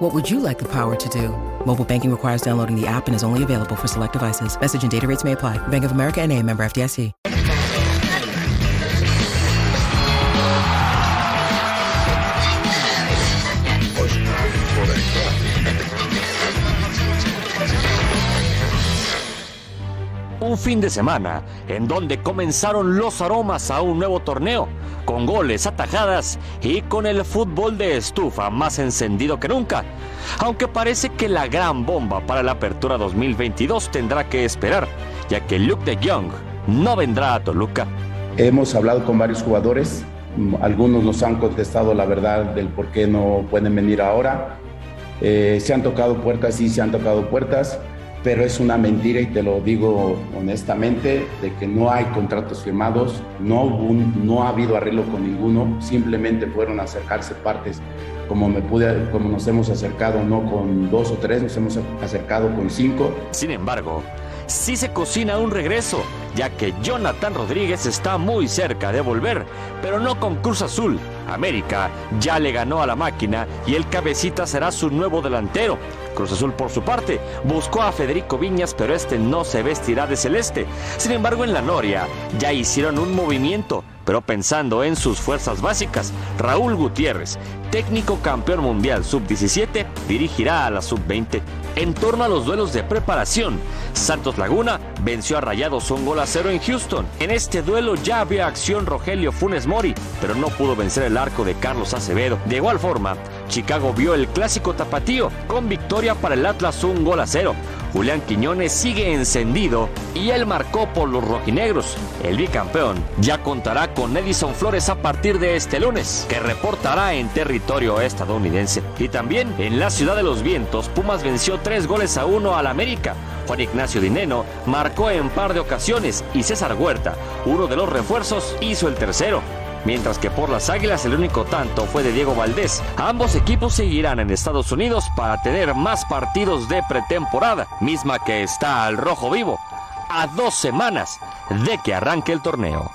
What would you like the power to do? Mobile banking requires downloading the app and is only available for select devices. Message and data rates may apply. Bank of America and a member FDIC. Un fin de semana en donde comenzaron los aromas a un nuevo torneo, con goles, atajadas y con el fútbol de estufa más encendido que nunca. Aunque parece que la gran bomba para la apertura 2022 tendrá que esperar, ya que Luke de Jong no vendrá a Toluca. Hemos hablado con varios jugadores, algunos nos han contestado la verdad del por qué no pueden venir ahora. Eh, se han tocado puertas, sí, se han tocado puertas pero es una mentira y te lo digo honestamente, de que no hay contratos firmados, no, no ha habido arreglo con ninguno, simplemente fueron a acercarse partes como, me pude, como nos hemos acercado, no con dos o tres, nos hemos acercado con cinco. Sin embargo, sí se cocina un regreso, ya que Jonathan Rodríguez está muy cerca de volver, pero no con Cruz Azul. América ya le ganó a la máquina y el cabecita será su nuevo delantero. Cruz Azul, por su parte, buscó a Federico Viñas, pero este no se vestirá de celeste. Sin embargo, en la Noria ya hicieron un movimiento, pero pensando en sus fuerzas básicas, Raúl Gutiérrez, técnico campeón mundial sub-17, dirigirá a la sub-20. En torno a los duelos de preparación, Santos Laguna venció a Rayados un gol a cero en Houston. En este duelo ya había acción Rogelio Funes Mori, pero no pudo vencer el arco de Carlos Acevedo. De igual forma, Chicago vio el clásico tapatío con victoria para el Atlas un gol a cero. Julián Quiñones sigue encendido y él marcó por los rojinegros. El bicampeón ya contará con Edison Flores a partir de este lunes, que reportará en territorio estadounidense. Y también en la ciudad de los vientos, Pumas venció tres goles a uno al América. Juan Ignacio Dineno marcó en par de ocasiones y César Huerta, uno de los refuerzos, hizo el tercero mientras que por las Águilas el único tanto fue de Diego Valdés. Ambos equipos seguirán en Estados Unidos para tener más partidos de pretemporada, misma que está al rojo vivo, a dos semanas de que arranque el torneo.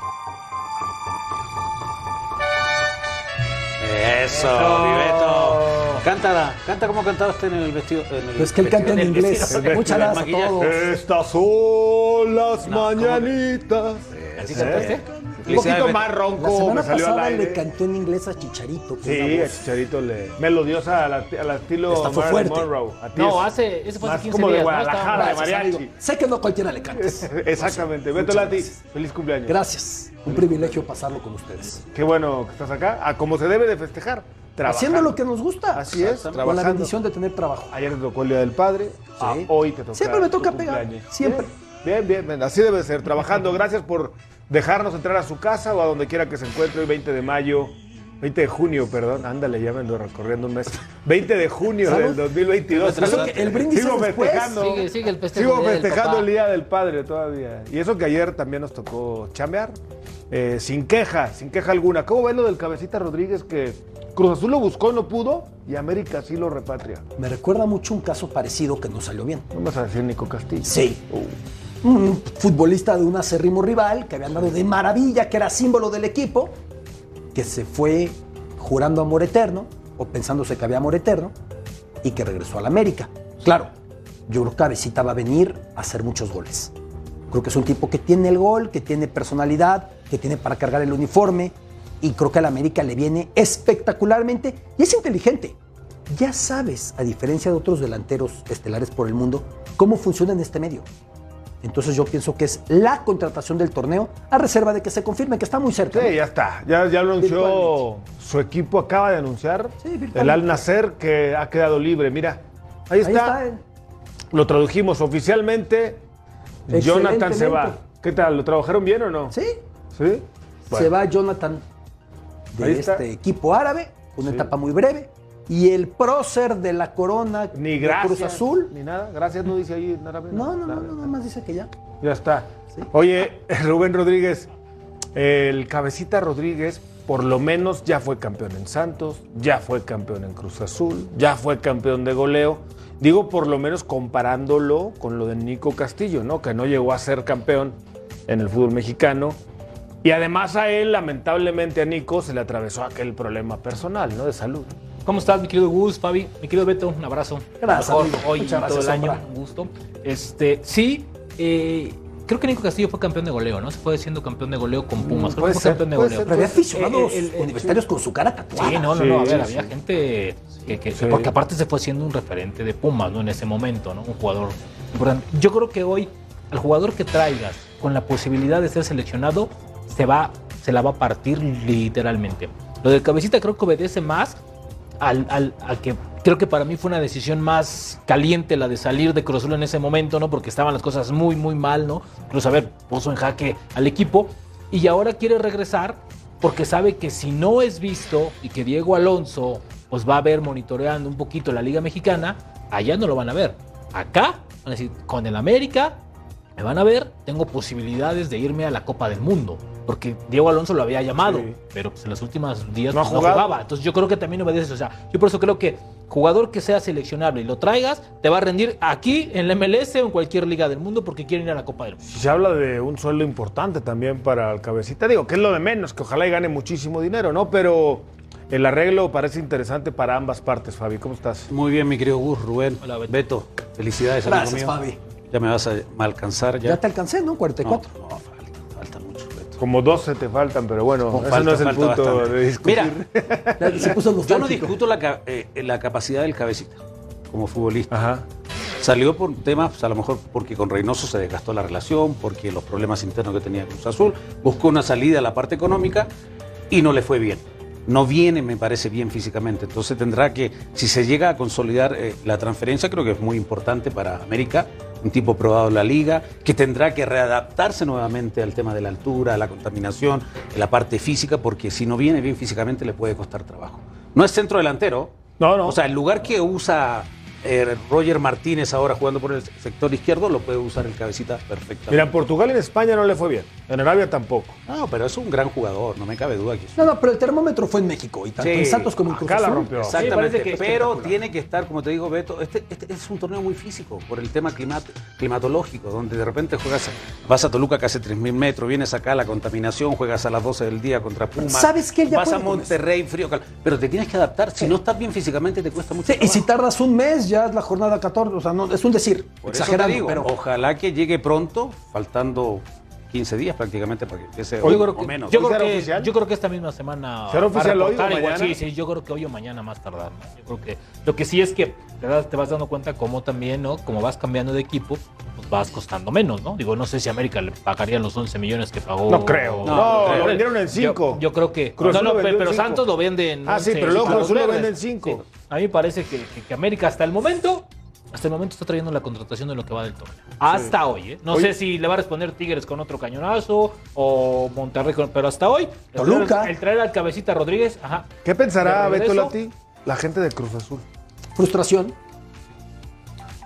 Eso, Viveto. Cántala, canta como cantaba usted en el vestido. En el Pues que él canta en inglés. Muchas gracias a todos. Estas son las mañanitas. ¿Así cantaste? Un poquito más La ronco semana me salió al pasada le aire. cantó en inglés a Chicharito. Sí, a. Chicharito le. Melodiosa al, al estilo Esta fue Marilyn fuerte. Monroe. A ti No, es hace, ese fue hace más 15 como de. Guadalajara, de mariachi. Sé que no a cualquiera le cantas. Exactamente. Beto Lati, feliz cumpleaños. Gracias. Un privilegio pasarlo con ustedes. Qué bueno que estás acá. A como se debe de festejar. Trabajando. Haciendo lo que nos gusta. Así es, Con la bendición de tener trabajo. Ayer te tocó el Día del Padre. ah, hoy te toca. Siempre me toca pegar, siempre. Bien, bien, bien. Así debe ser. Trabajando. Gracias por dejarnos entrar a su casa o a donde quiera que se encuentre hoy, 20 de mayo. 20 de junio, perdón. Ándale, ya me ando recorriendo un mes. 20 de junio Salud. del 2022. Eso que el brindis Sigo festejando. Sigue, sigue el festejo Sigo festejando el Día del Padre todavía. Y eso que ayer también nos tocó chambear. eh, sin queja, sin queja alguna. ¿Cómo ves lo del Cabecita Rodríguez que Cruz Azul lo buscó, no pudo y América sí lo repatria? Me recuerda mucho un caso parecido que no salió bien. No vas a decir Nico Castillo. Sí. Un futbolista de un acérrimo rival que había andado de maravilla, que era símbolo del equipo, que se fue jurando amor eterno, o pensándose que había amor eterno, y que regresó a la América. Claro, yo creo que Cabecita va a venir a hacer muchos goles. Creo que es un tipo que tiene el gol, que tiene personalidad, que tiene para cargar el uniforme, y creo que a la América le viene espectacularmente, y es inteligente. Ya sabes, a diferencia de otros delanteros estelares por el mundo, cómo funciona en este medio. Entonces yo pienso que es la contratación del torneo a reserva de que se confirme que está muy cerca. ¿no? Sí, ya está. Ya, ya lo anunció su equipo, acaba de anunciar Sí, el Al Nacer que ha quedado libre. Mira, ahí está. Ahí está. eh. Lo tradujimos oficialmente. Jonathan se va. ¿Qué tal? ¿Lo trabajaron bien o no? Sí, ¿Sí? se va Jonathan de este equipo árabe, una Sí. etapa muy breve. Y el prócer de la corona Ni de gracias. Cruz Azul. Ni nada. Gracias no dice ahí árabe. No, no, no, Nada. no, nada más dice que ya. Ya está. Oye, Rubén Rodríguez, el cabecita Rodríguez por lo menos ya fue campeón en Santos, ya fue campeón en Cruz Azul, ya fue campeón de goleo. Digo por lo menos comparándolo con lo de Nico Castillo, ¿no? Que no llegó a ser campeón en el fútbol mexicano. Y además a él, lamentablemente a Nico, se le atravesó aquel problema personal, ¿no? De salud. ¿Cómo estás, mi querido Gus, Fabi? Mi querido Beto, un abrazo. Gracias, Mejor amigo. hoy y Muchas todo el gracias, año, Sombra. un gusto. Este, sí, eh, creo que Nico Castillo fue campeón de goleo, ¿no? Se fue siendo campeón de goleo con Pumas. Creo puede que fue ser, campeón de goleo. ser, Pero había Eh, aficionados el- el- universitarios con su cara tatuada. Sí, no, no, Sí, no. A ver, sí, había sí. gente que, que- Sí. porque aparte se fue siendo un referente de Pumas, ¿no? En ese momento, ¿no? Un jugador importante. Yo creo que hoy al jugador que traigas con la posibilidad de ser seleccionado se va, se la va a partir literalmente. Lo del cabecita creo que obedece más al, al- a que creo que para mí fue una decisión más caliente la de salir de Cruz Azul en ese momento, ¿no? Porque estaban las cosas muy, muy mal, ¿no? Incluso, a ver, puso en jaque al equipo y ahora quiere regresar porque sabe que si no es visto y que Diego Alonso pues va a ver monitoreando un poquito la Liga Mexicana, allá no lo van a ver. Acá, van a decir, con el América, me van a ver, tengo posibilidades de irme a la Copa del Mundo. Porque Diego Alonso lo había llamado, Sí. pero pues, en los últimos días No jugaba. Entonces yo creo que también obedece eso. O sea, yo por eso creo que jugador que sea seleccionable y lo traigas, te va a rendir aquí en la MLS o en cualquier liga del mundo porque quieren ir a la Copa del Mundo. Se habla de un sueldo importante también para el cabecita. Digo, que es lo de menos, que ojalá y gane muchísimo dinero, ¿no? Pero el arreglo parece interesante para ambas partes, Fabi. ¿Cómo estás? Muy bien, mi querido Gus, Rubén. Hola, Beto. Beto, felicidades, Gracias, amigo mío. Fabi. Ya me vas a alcanzar ya. Ya te alcancé, ¿no? no, 44. no, falta, falta mucho, Beto. Como 12 te faltan, pero bueno, No, falta- no es el punto bastante. de discutir. Mira, se puso yo no discuto la, eh, la capacidad del cabecita como futbolista. Ajá. Salió por temas, pues, a lo mejor porque con Reynoso se desgastó la relación, porque los problemas internos que tenía Cruz Azul, buscó una salida a la parte económica y no le fue bien. No viene, me parece bien físicamente. Entonces tendrá que, si se llega a consolidar eh, la transferencia, creo que es muy importante para América, un tipo probado en la liga, que tendrá que readaptarse nuevamente al tema de la altura, a la contaminación, la parte física, porque si no viene bien físicamente le puede costar trabajo. No es centro delantero, No, no. o sea, el lugar que usa eh, Roger Martínez ahora jugando por el sector izquierdo lo puede usar el cabecita perfectamente. Mira, en Portugal y en España no le fue bien. En Arabia tampoco. No, pero es un gran jugador, no me cabe duda que es. No, no, pero el termómetro fue en México y tanto Sí, en Santos como en Cruz acá la Azul. rompió. Exactamente, que pero tiene que estar, como te digo, Beto, este, este es un torneo muy físico por el tema climat- climatológico, donde de repente juegas, vas a Toluca que hace 3.000 metros, vienes acá la contaminación, juegas a las 12 del día contra Pumas, ¿Sabes qué? Ya vas a Monterrey, frío, cal- pero te tienes que adaptar, si no estás bien físicamente te cuesta mucho Sí, y si tardas un mes, ya ya es la jornada 14, o sea, no, es un decir, Por. Digo, pero... Ojalá que llegue pronto, faltando 15 días prácticamente para que empiece hoy, yo menos. Yo creo, que, yo creo que esta misma semana. ¿Será oficial hoy? Sí, sí, yo creo que hoy o mañana más tardar. Yo creo que lo que sí es que ¿verdad? te vas dando cuenta cómo también, ¿no? Como vas cambiando de equipo, pues vas costando menos, ¿no? Digo, no sé si América le pagarían los 11 millones que pagó. No creo. No, lo vendieron en 5. Yo, creo que. No, no, pero, Santos lo venden. Ah, sí, pero luego Cruz lo venden en 5. A mí me parece que, que- que América hasta el momento. Hasta el momento está trayendo la contratación de lo que va del torneo. Hasta hoy, ¿eh? No Hoy- sé si le va a responder Tigres con otro cañonazo o Monterrey con. Pero hasta hoy. el Toluca. traer- El traer al cabecita Rodríguez, ajá. ¿Qué pensará Beto. Lati la gente de Cruz Azul? frustración.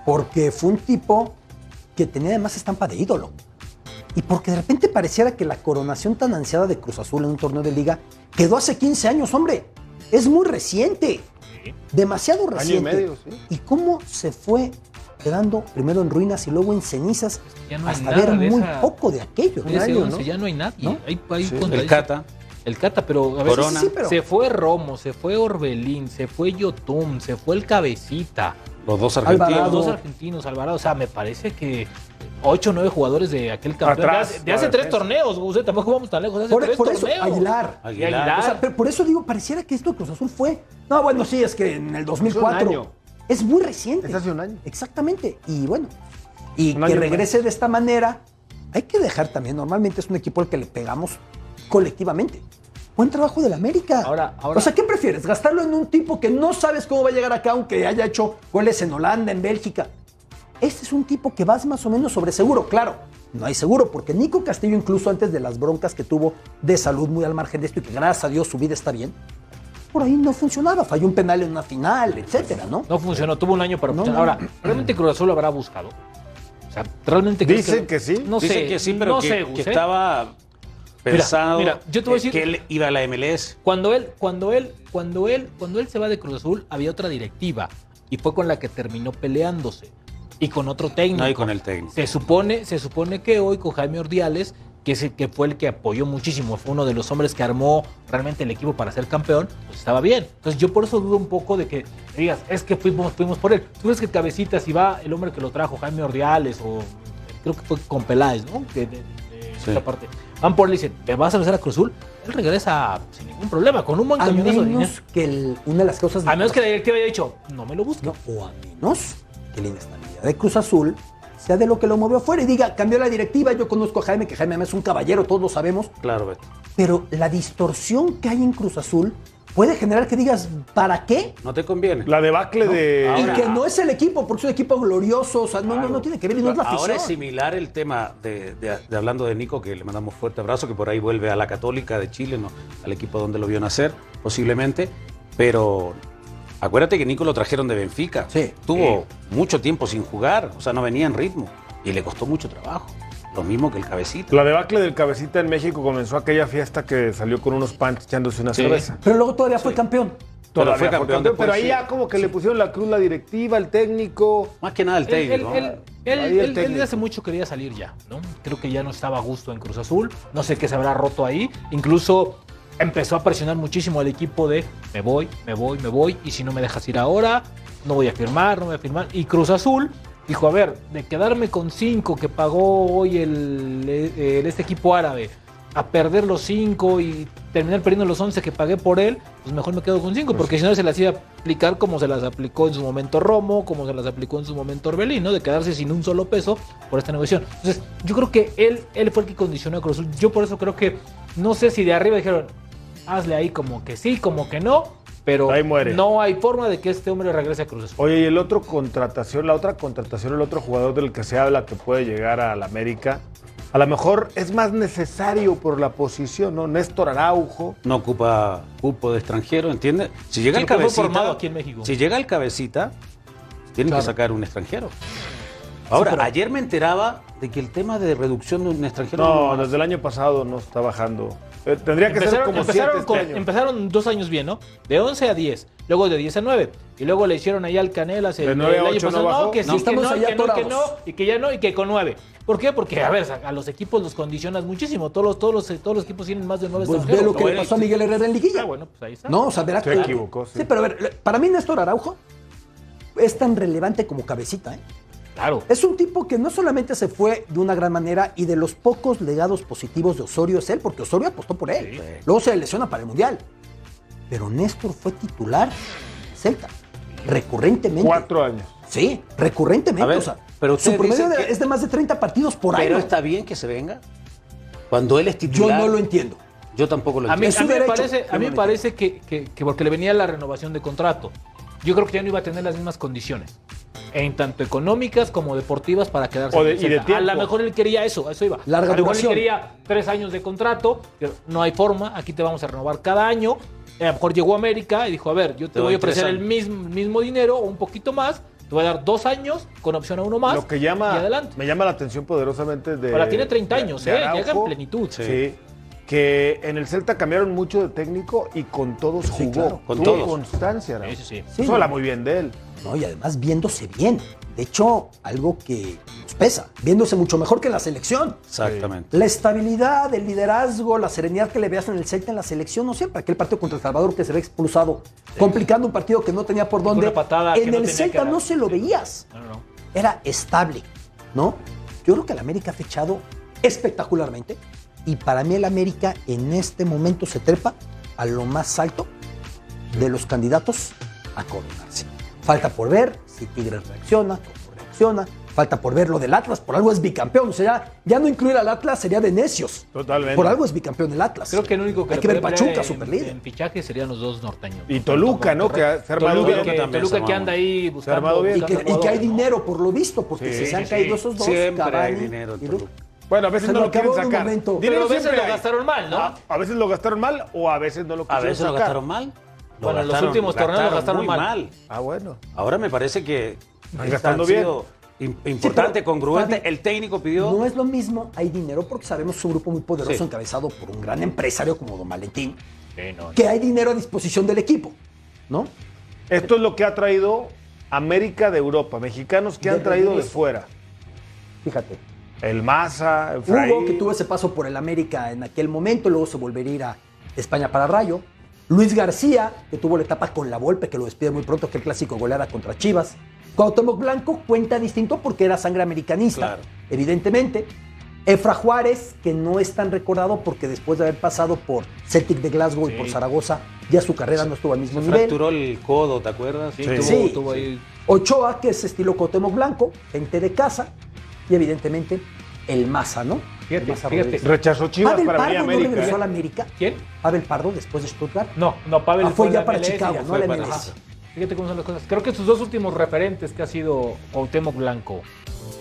Porque fue un tipo que tenía además estampa de ídolo. Y porque de repente pareciera que la coronación tan ansiada de Cruz Azul en un torneo de liga quedó hace 15 años, hombre. Es muy reciente. Demasiado y reciente. medio, sí. ¿Y cómo se fue quedando primero en ruinas y luego en cenizas Ya no hay hasta nada ver muy esa- poco de aquello? De ese año, 11 ¿no? ya no hay nadie. ¿No? Hay, hay Sí. contra- El Cata. El Cata, pero a ver, Corona. Sí, sí, pero- se fue Romo, se fue Orbelín, se fue Yotun, se fue el Cabecita. Los dos Alvarado. argentinos. Los dos argentinos, Alvarado. O sea, me parece que 8 o 9 jugadores de aquel campeón. Atrás, de hace, tres defensa. torneos, usted tampoco vamos tan lejos. de Hace Por, tres por eso, torneos. Aguilar. Y Aguilar. Aguilar. O sea, pero por eso digo, pareciera que esto de Cruz Azul fue. No, bueno, sí, es que en el 2004. año. Es muy reciente. Es hace un año. Exactamente. Y bueno, y Un que regrese de esta manera, hay que dejar también. Normalmente es un equipo al que le pegamos colectivamente. Buen trabajo del América. Ahora- ahora- O sea, ¿qué prefieres? ¿Gastarlo en un tipo que no sabes cómo va a llegar acá, aunque haya hecho goles en Holanda, en Bélgica? Este es un tipo que vas más o menos sobre seguro, claro. No hay seguro, porque Nico Castillo, incluso antes de las broncas que tuvo de salud muy al margen de esto y que gracias a Dios su vida está bien, por ahí no funcionaba. Falló un penal en una final, etcétera, ¿no? No funcionó, tuvo un año para No, funcionar. no. Ahora, ¿realmente Cruz Azul lo habrá buscado? O sea, realmente Dicen que sí. No Dicen sé, que sí, pero no que, sé, que estaba pensado mira, yo te voy a decir- que él iba a la MLS. Cuando él, cuando él, cuando él, cuando él se va de Cruz Azul, había otra directiva y fue con la que terminó peleándose y con otro técnico. No, y con el técnico. Se supone, se supone que hoy con Jaime Ordiales, que, es el que fue el que apoyó muchísimo, fue uno de los hombres que armó realmente el equipo para ser campeón, pues estaba bien. Entonces yo por eso dudo un poco de que digas, es que fuimos, fuimos por él. ¿Tú crees que Cabecita, si va el hombre que lo trajo, Jaime Ordiales, o creo que fue con Peláez, ¿no? Que de, de Sí. esa parte. Van por él y dicen, ¿te vas a besar a Cruz Azul? Él regresa sin ningún problema, con un buen A cañonazo de dinero. menos que el- una de las cosas... A menos que la directiva haya dicho, no me lo. No, o a menos que la inestabilidad de Cruz Azul sea de lo que lo movió afuera y diga, cambió la directiva, yo conozco a Jaime, que Jaime es un caballero, todos lo sabemos, Claro, Beto. pero la distorsión que hay en Cruz Azul puede generar que digas, ¿para qué? No te conviene. La debacle de. y que no es el equipo, porque es un equipo glorioso, o sea, no, no, no tiene que ver y no es la afición. Ahora es similar el tema de, de- de hablando de Nico, que le mandamos fuerte abrazo, que por ahí vuelve a la Católica de Chile, ¿no? al equipo donde lo vio nacer, posiblemente. Pero acuérdate que Nico lo trajeron de Benfica. Sí. Tuvo mucho tiempo sin jugar, o sea, no venía en ritmo. Y le costó mucho trabajo. Lo mismo que el cabecito. La debacle del cabecita en México comenzó aquella fiesta que salió con unos pants echándose una Sí. cerveza. Pero luego todavía fue campeón. Todavía fue fue campeón campeón, después, pero ahí sí. ya como que le pusieron la cruz la directiva, el técnico. Más que nada el él, técnico. él, el él técnico. hace mucho quería salir ya, ¿no? Creo que ya no estaba a gusto en Cruz Azul. No sé qué se habrá roto ahí. Incluso empezó a presionar muchísimo al equipo de me voy, me voy, me voy. Y si no me dejas ir ahora, no voy a firmar, no voy a firmar. Y Cruz Azul dijo, a ver, de quedarme con cinco que pagó hoy el, el- este equipo árabe, a perder los cinco y terminar perdiendo los 11 que pagué por él, pues mejor me quedo con cinco, porque si no se las iba a aplicar como se las aplicó en su momento Romo, como se las aplicó en su momento Orbelín, ¿no? De quedarse sin un solo peso por esta negociación. Entonces, yo creo que él, él fue el que condicionó a Cruz. Yo por eso creo que, no sé si de arriba dijeron, hazle ahí como que sí, como que no, pero Ahí muere. no hay forma de que este hombre regrese a Cruz Azul. Oye, y el otro contratación, la otra contratación, el otro jugador del que se habla que puede llegar a la América, a lo mejor es más necesario por la posición, ¿no? Néstor Araujo. no ocupa cupo de extranjero, ¿entiendes? Si llega Sí, el cabecita, formado aquí en México. si llega el cabecita, tienen Claro. que sacar un extranjero. Ahora, pero- ayer me enteraba de que el tema de reducción de un extranjero No, desde el año pasado no está bajando. Eh, tendría que ser Empezaron, como empezaron siete con- este año. empezaron dos años bien, ¿no? De 11 a 10, luego de 10 a 9. Y luego le hicieron ahí al Canelas el, De nueve a el año ocho no pasado. bajó. que sí, No, que no, y allá que no, que no, y que ya no, y que con 9. ¿Por qué? Porque, a ver, a los equipos los condicionas muchísimo. Todos los, todos los, todos los equipos tienen más de 9 Pues ve lo que le pasó a Miguel Herrera en Liguilla. Ah, bueno, pues ahí está. No, o sea, verá Se equivocó, sí. Sí, pero a ver, para mí Néstor Araujo es tan relevante como cabecita, ¿eh? Claro. Es un tipo que no solamente se fue de una gran manera y de los pocos legados positivos de Osorio es él, porque Osorio apostó por él. Sí. Luego se lesiona para el Mundial. Pero Néstor fue titular Celta. Recurrentemente. Cuatro años. Sí, recurrentemente. Ver, o sea, pero su promedio de- es de más de 30 partidos por Pero año. está bien que se venga. Cuando él es Yo titular. no lo entiendo. Yo tampoco lo A mí, entiendo. A mí me parece, Yo a mí no me lo parece que, que- que porque le venía la renovación de contrato. Yo creo que ya no iba a tener las mismas condiciones. En tanto económicas como deportivas para quedarse. O de- en y de Celta. A lo mejor él quería eso, a eso iba. Larga a lo mejor él duración. quería tres años de contrato. pero no hay forma, aquí te vamos a renovar cada año. A lo mejor llegó a América y dijo, a ver, yo te, Te voy a ofrecer el mismo, mismo dinero o un poquito más. Te voy a dar dos años con opción a uno más. Lo que llama, Y adelante. me llama la atención poderosamente de. Ahora tiene 30 de- años, de ¿eh? Llega en plenitud. Sí. Que en el Celta cambiaron mucho de técnico y con todos Sí, jugó. claro, con Tuvo todos. constancia, Araujo. Sí, sí, sí. Sí, Eso no. habla muy bien de él. No, y además viéndose bien. De hecho, algo que nos pesa, viéndose mucho mejor que en la selección. Exactamente. La estabilidad, el liderazgo, la serenidad que le veas en el Celta en la selección, no siempre. Aquel partido contra El Salvador que se ve expulsado, complicando un partido que no tenía por dónde. una patada que en no el tenía Celta no se lo veías. No, no, no. Era estable, ¿no? Yo creo que el América ha fechado espectacularmente. Y para mí el América en este momento se trepa a lo más alto de los candidatos a coronarse. Falta por ver si Tigres reacciona, cómo reacciona. Falta por ver lo del Atlas, por algo es bicampeón. O sea, ya, no incluir al Atlas sería de necios. Totalmente. Por algo es bicampeón el Atlas. Creo que el único que Hay que ver Pachuca, pelear en- superlíder. En fichaje serían los dos norteños. Y Toluca, ¿no? Que se ha armado Toluca, bien. que, también Toluca que anda ahí buscando. armado bien. y, que, buscando y que hay dinero, por lo visto, porque Sí, si se han sí, caído sí. esos dos, Siempre hay Cavani dinero Toluca. Bueno, a veces Se no lo quieren sacar. Dinero Pero a veces siempre lo hay. gastaron mal, ¿no? A veces lo gastaron mal o a veces no lo A quisieron veces lo sacar. gastaron mal. Lo Bueno, en los últimos torneos lo gastaron muy mal. Ah, bueno. Ahora me parece que Están han gastando bien. Importante, pero, congruente. Fabi, el técnico pidió. No es lo mismo, hay dinero porque sabemos que es un grupo muy poderoso Sí. encabezado por un gran empresario como Don Valentín, Sí, no, que hay dinero a disposición del equipo, ¿no? Esto es lo que ha traído América de Europa, mexicanos que De han traído de fuera. Fíjate. El Maza, Efraín. Hugo, que tuvo ese paso por el América en aquel momento, luego se volvería a ir a España para Rayo. Luis García, que tuvo la etapa con la Volpe, que lo despide muy pronto, que el clásico goleada contra Chivas. Cuauhtémoc Blanco cuenta distinto porque era sangre americanista, Claro. evidentemente. Efra Juárez, que no es tan recordado porque después de haber pasado por Celtic de Glasgow y por Zaragoza, ya su carrera no estuvo al mismo Se nivel. fracturó el codo, ¿te acuerdas? Sí, Sí. tuvo- Sí. tuvo ahí- Ochoa, que es estilo Cuauhtémoc Blanco, gente de casa. Y evidentemente el Maza, ¿no? Fíjate, fíjate. Rechazó Chivas Pavel para venir a Pardo no América. regresó ¿eh? a la América. ¿Quién? Pavel Pardo después de Stuttgart. No, no, Pavel Ah, fue ya la para MLS, Chicago, ya no a la MLS. Fíjate cómo son las cosas. Creo que sus dos últimos referentes, que ha sido Cuauhtémoc Blanco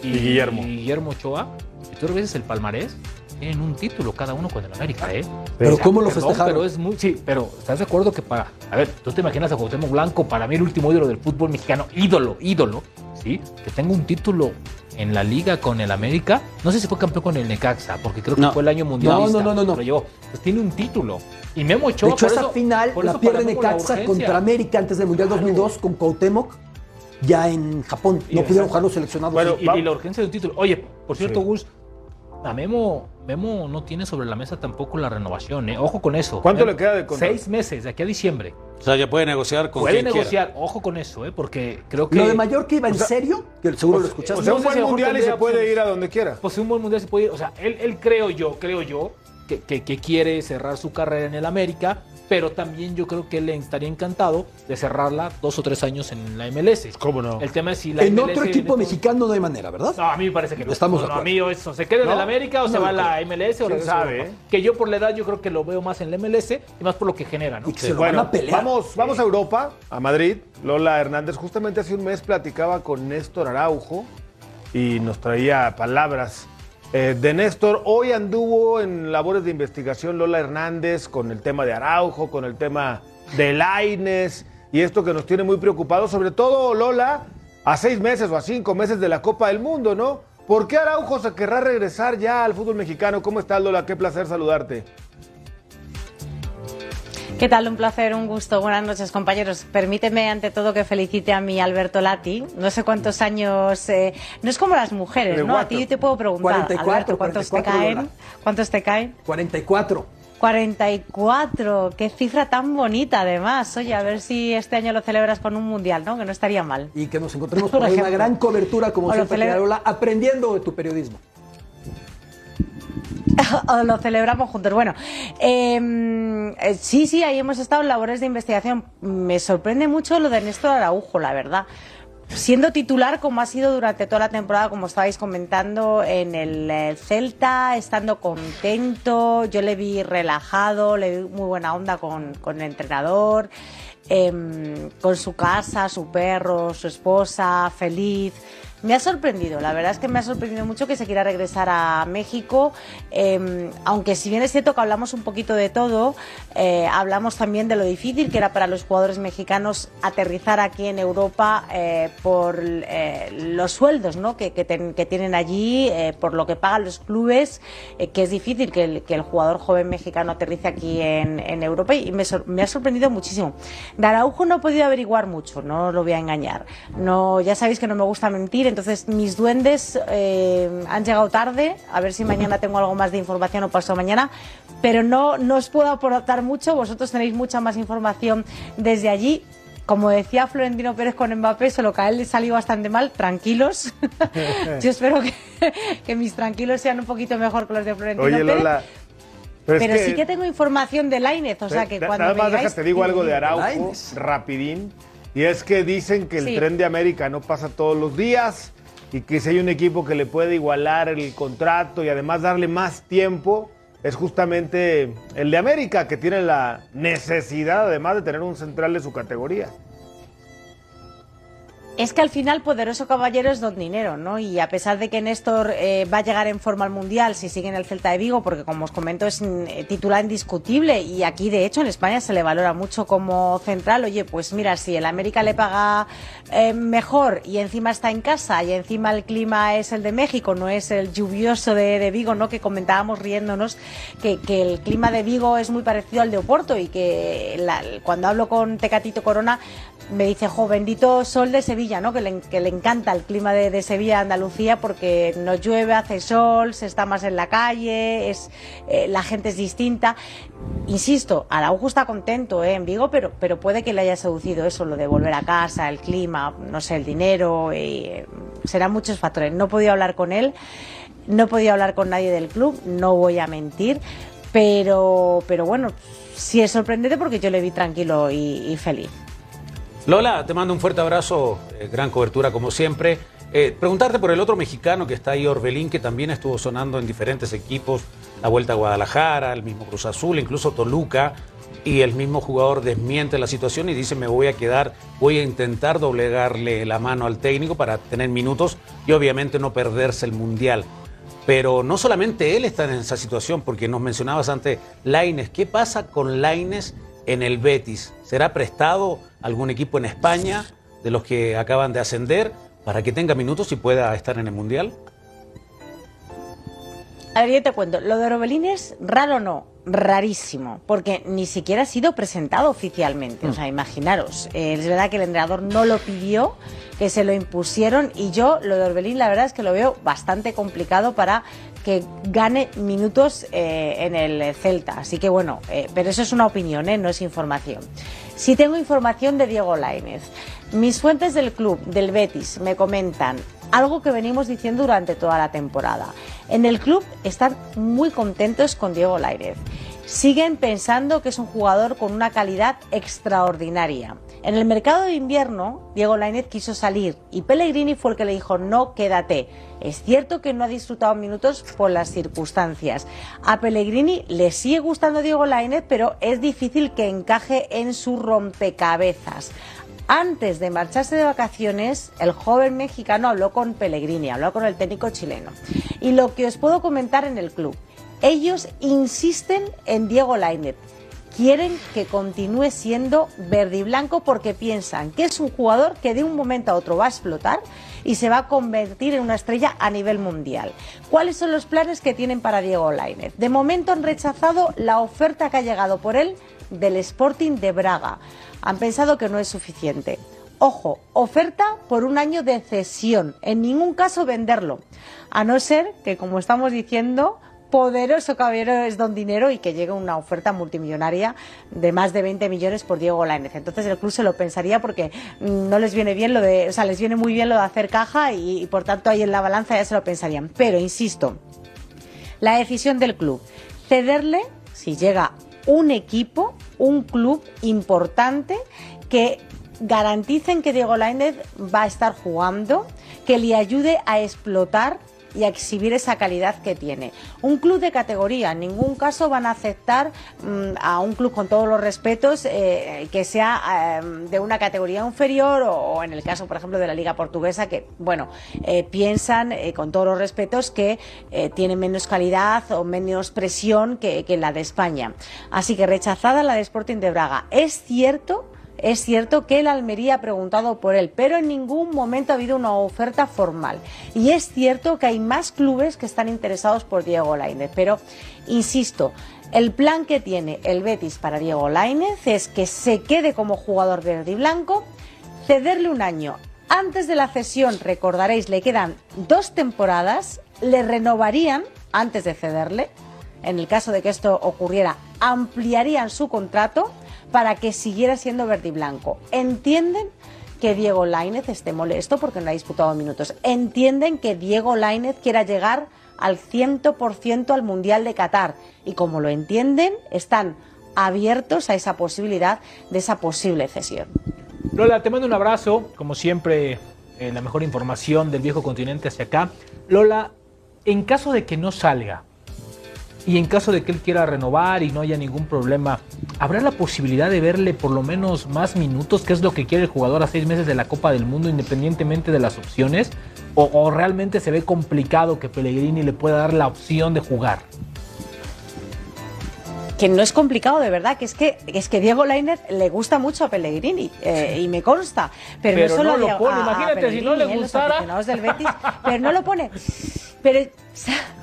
y, Y Guillermo. y Guillermo Ochoa, si tú revisas el palmarés, tienen un título cada uno con el América, ¿eh? Pero O sea, ¿cómo lo perdón, festejaron? Pero es muy, sí, pero ¿estás de acuerdo que para... A ver, tú te imaginas a Cuauhtémoc Blanco, para mí el último ídolo del fútbol mexicano, ídolo, ídolo, ¿sí? Que tenga un título en la liga con el América. No sé si fue campeón con el Necaxa, porque creo que No. fue el año mundialista. No, no, no, no, no. Llevó. Pues tiene un título. Y Memo Ochoa, De hecho, por esa eso- final por la eso pierde Necaxa contra América antes del Mundial 2002 con Cuauhtémoc, ya en Japón. Y No pudieron jugar los seleccionados. Bueno, Y, y la urgencia de un título. Oye, por cierto, Sí. Gus, a Memo, Memo no tiene sobre la mesa tampoco la renovación, ¿eh? Ojo con eso. ¿Cuánto Memo, le queda de contrato? Seis meses, de aquí a diciembre. O sea, ya puede negociar con Puede quien quiera. negociar, ojo con eso, ¿eh? Porque creo que. Lo de Mallorca iba en serio, que seguro lo escuchaste. O sea, un buen mundial y se puede opciones. ir a donde quiera. Pues un buen mundial se puede ir. O sea, él, él creo yo, creo yo, que, que- que quiere cerrar su carrera en el América, pero también yo creo que él estaría encantado de cerrarla dos o tres años en la MLS. ¿Cómo no? El tema es si la en MLS otro equipo en estos- mexicano no hay manera, ¿verdad? No, a mí me parece que no. Estamos No, de no, a mí eso, se queda en el América o No, se va a la MLS o ¿Quién regresa a sabe, Europa. eh? Que yo por la edad yo creo que lo veo más en la MLS y más por lo que genera, ¿no? Y que se lo Bueno, van a pelear. vamos, vamos a Europa, a Madrid. Lola Hernández, justamente hace un mes platicaba con Néstor Araujo y nos traía palabras eh, de Néstor. Hoy anduvo en labores de investigación Lola Hernández con el tema de Araujo, con el tema de Laines y esto que nos tiene muy preocupados, sobre todo Lola, a seis meses o a cinco meses de la Copa del Mundo, ¿no? ¿Por qué Araujo se querrá regresar ya al fútbol mexicano? ¿Cómo estás, Lola? Qué placer saludarte. ¿Qué tal? Un placer, un gusto. Buenas noches, compañeros. Permíteme, ante todo, que felicite a mi Alberto Lati. No sé cuántos años. eh, no es como las mujeres, ¿no? A ti te puedo preguntar, 44, Alberto, ¿cuántos 44, te caen? ¿Cuántos te caen? 44. 44. Qué cifra tan bonita, además. Oye, a ver si este año lo celebras con un mundial, ¿no? Que no estaría mal. Y que nos encontremos ahí una gran cobertura, como O siempre, Lola, aprendiendo de tu periodismo. lo celebramos juntos. Bueno, eh, eh, sí, sí, ahí hemos estado en labores de investigación. Me sorprende mucho lo de Néstor Araujo, la verdad. Siendo titular, como ha sido durante toda la temporada, como estabais comentando, en el eh, Celta, estando contento, yo le vi relajado, le vi muy buena onda con, con el entrenador, em, con su casa, su perro, su esposa, feliz. Me ha sorprendido, la verdad es que me ha sorprendido mucho que se quiera regresar a México, eh, aunque si bien es cierto que hablamos un poquito de todo, eh, hablamos también de lo difícil que era para los jugadores mexicanos aterrizar aquí en Europa eh, por eh, los sueldos ¿no? que, que tienen allí, por lo que pagan los clubes, que es difícil que el, que el jugador joven mexicano aterrice aquí en, en Europa y me ha sorprendido muchísimo. De Araujo no he podido averiguar mucho, no lo voy a engañar. No, ya sabéis que no me gusta mentir, entonces mis duendes eh, han llegado tarde, a ver si mañana tengo algo más de información o paso mañana, pero no, no os puedo aportar mucho, vosotros tenéis mucha más información desde allí. Como decía Florentino Pérez con Mbappé, solo que a él le salió bastante mal, tranquilos. Yo espero que, que mis tranquilos sean un poquito mejor que los de Florentino Oye, Pérez. Lola. Pero, es Pero sí que tengo información de Lainez, o sea que cuando Nada me más digáis- déjate digo algo de Araujo, Lainez. rapidín. Y es que dicen que el Sí. tren de América no pasa todos los días y que si hay un equipo que le puede igualar el contrato y además darle más tiempo, es justamente el de América, que tiene la necesidad además de tener un central de su categoría. Es que al final Poderoso Caballero es don dinero, ¿no? Y a pesar de que Néstor eh, va a llegar en forma al Mundial si sigue en el Celta de Vigo, porque como os comento es mm, eh, titular indiscutible y aquí de hecho en España se le valora mucho como central, oye, pues mira, si el América le paga eh, mejor y encima está en casa y encima el clima es el de México, no es el lluvioso de, Vigo, ¿no? Que comentábamos riéndonos que, el clima de Vigo es muy parecido al de Oporto y que cuando hablo con Tecatito Corona me dice, jo, bendito sol de Sevilla, ¿no? Que le, que le encanta el clima de, de, Sevilla, Andalucía, porque no llueve, hace sol, se está más en la calle, es, eh, la gente es distinta. Insisto, Araujo está contento ¿eh? en Vigo, pero, pero puede que le haya seducido eso, lo de volver a casa, el clima, no sé, el dinero, y, eh, serán muchos factores. No he podido hablar con él, no he podido hablar con nadie del club, no voy a mentir, pero, pero bueno, sí es sorprendente porque yo le vi tranquilo y, y feliz. Lola, te mando un fuerte abrazo, eh, gran cobertura como siempre. Eh, preguntarte por el otro mexicano que está ahí, Orbelín, que también estuvo sonando en diferentes equipos, la Vuelta a Guadalajara, el mismo Cruz Azul, incluso Toluca, y el mismo jugador desmiente la situación y dice me voy a quedar, voy a intentar doblegarle la mano al técnico para tener minutos y obviamente no perderse el Mundial. Pero no solamente él está en esa situación, porque nos mencionabas antes Laines. ¿Qué pasa con Laines en el Betis? ¿Será prestado algún equipo en España de los que acaban de ascender para que tenga minutos y pueda estar en el Mundial? A ver, yo te cuento, lo de Orbelín es raro o no, rarísimo, porque ni siquiera ha sido presentado oficialmente. Mm. O sea, imaginaros, eh, es verdad que el entrenador no lo pidió, que se lo impusieron, y yo lo de Orbelín la verdad es que lo veo bastante complicado para que gane minutos eh, en el Celta. Así que bueno, eh, pero eso es una opinión, ¿eh? no es información. Si tengo información de Diego Lainez. Mis fuentes del club, del Betis, me comentan algo que venimos diciendo durante toda la temporada. En el club están muy contentos con Diego Lainez. Siguen pensando que es un jugador con una calidad extraordinaria. En el mercado de invierno, Diego Lainez quiso salir y Pellegrini fue el que le dijo no, quédate. Es cierto que no ha disfrutado minutos por las circunstancias. A Pellegrini le sigue gustando Diego Lainez, pero es difícil que encaje en su rompecabezas. Antes de marcharse de vacaciones, el joven mexicano habló con Pellegrini, habló con el técnico chileno. Y lo que os puedo comentar en el club, ellos insisten en Diego Lainez quieren que continúe siendo verde y blanco porque piensan que es un jugador que de un momento a otro va a explotar y se va a convertir en una estrella a nivel mundial. ¿Cuáles son los planes que tienen para Diego Lainez? De momento han rechazado la oferta que ha llegado por él del Sporting de Braga. Han pensado que no es suficiente. Ojo, oferta por un año de cesión, en ningún caso venderlo, a no ser que, como estamos diciendo, poderoso caballero es don dinero y que llegue una oferta multimillonaria de más de 20 millones por Diego Lainez. Entonces el club se lo pensaría porque no les viene bien lo de, o sea, les viene muy bien lo de hacer caja y, y por tanto ahí en la balanza ya se lo pensarían. Pero insisto, la decisión del club, cederle si llega un equipo, un club importante que garanticen que Diego Lainez va a estar jugando, que le ayude a explotar y exhibir esa calidad que tiene. Un club de categoría, en ningún caso van a aceptar mmm, a un club con todos los respetos eh, que sea eh, de una categoría inferior o, en el caso, por ejemplo, de la Liga Portuguesa, que, bueno, eh, piensan con todos los respetos que tiene menos calidad o menos presión que la de España. Así que rechazada la de Sporting de Braga. Es cierto es cierto que el Almería ha preguntado por él, pero en ningún momento ha habido una oferta formal. Y es cierto que hay más clubes que están interesados por Diego Lainez, pero insisto, el plan que tiene el Betis para Diego Lainez es que se quede como jugador verde y blanco, cederle un año. Antes de la cesión, recordaréis, le quedan dos temporadas, le renovarían antes de cederle. En el caso de que esto ocurriera, ampliarían su contrato para que siguiera siendo verde y blanco. Entienden que Diego Lainez esté molesto porque no ha disputado minutos. Entienden que Diego Lainez quiera llegar al 100% al Mundial de Qatar. Y como lo entienden, están abiertos a esa posibilidad de esa posible cesión. Lola, te mando un abrazo, como siempre, eh, la mejor información del viejo continente hacia acá. Lola, en caso de que no salga y en caso de que él quiera renovar y no haya ningún problema ¿habrá la posibilidad de verle por lo menos más minutos, que es lo que quiere el jugador a seis meses de la Copa del Mundo, independientemente de las opciones? ¿O, o realmente se ve complicado que Pellegrini le pueda dar la opción de jugar? que no es complicado de verdad, que es que es que Diego Lainez le gusta mucho a Pellegrini eh, y me consta, pero, Pero no solo no a lo pone, a imagínate, si no le ¿eh? los gustara. aficionados del Betis, pero no lo pone. Pero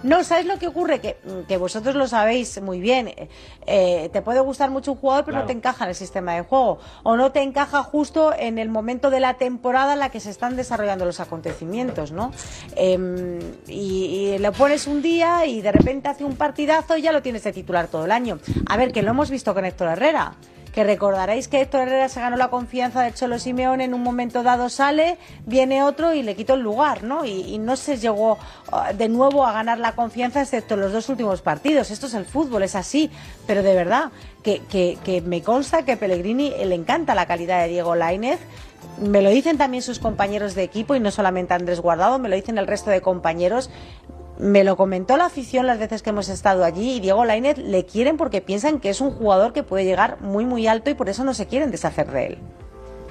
no, ¿sabes lo que ocurre? Que, que vosotros lo sabéis muy bien. eh, eh, te puede gustar mucho un jugador, pero no te encaja en el sistema de juego. O no te encaja justo en el momento de la temporada en la que se están desarrollando los acontecimientos, ¿no? Em, y, y lo pones un día y de repente hace un partidazo y ya lo tienes de titular todo el año. A ver, que lo hemos visto con Héctor Herrera que recordaréis que Héctor Herrera se ganó la confianza de Cholo Simeone en un momento dado sale, viene otro y le quitó el lugar, ¿no? Y, no se llegó ah, de nuevo a ganar la confianza excepto en los dos últimos partidos. Esto es el fútbol, es así, pero de verdad que, que, me consta que Pellegrini le encanta la calidad de Diego Lainez. Me lo dicen también sus compañeros de equipo y no solamente Andrés Guardado, me lo dicen el resto de compañeros. Me lo comentó la afición las veces que hemos estado allí y Diego Lainez le quieren porque piensan que es un jugador que puede llegar muy muy alto y por eso no se quieren deshacer de él.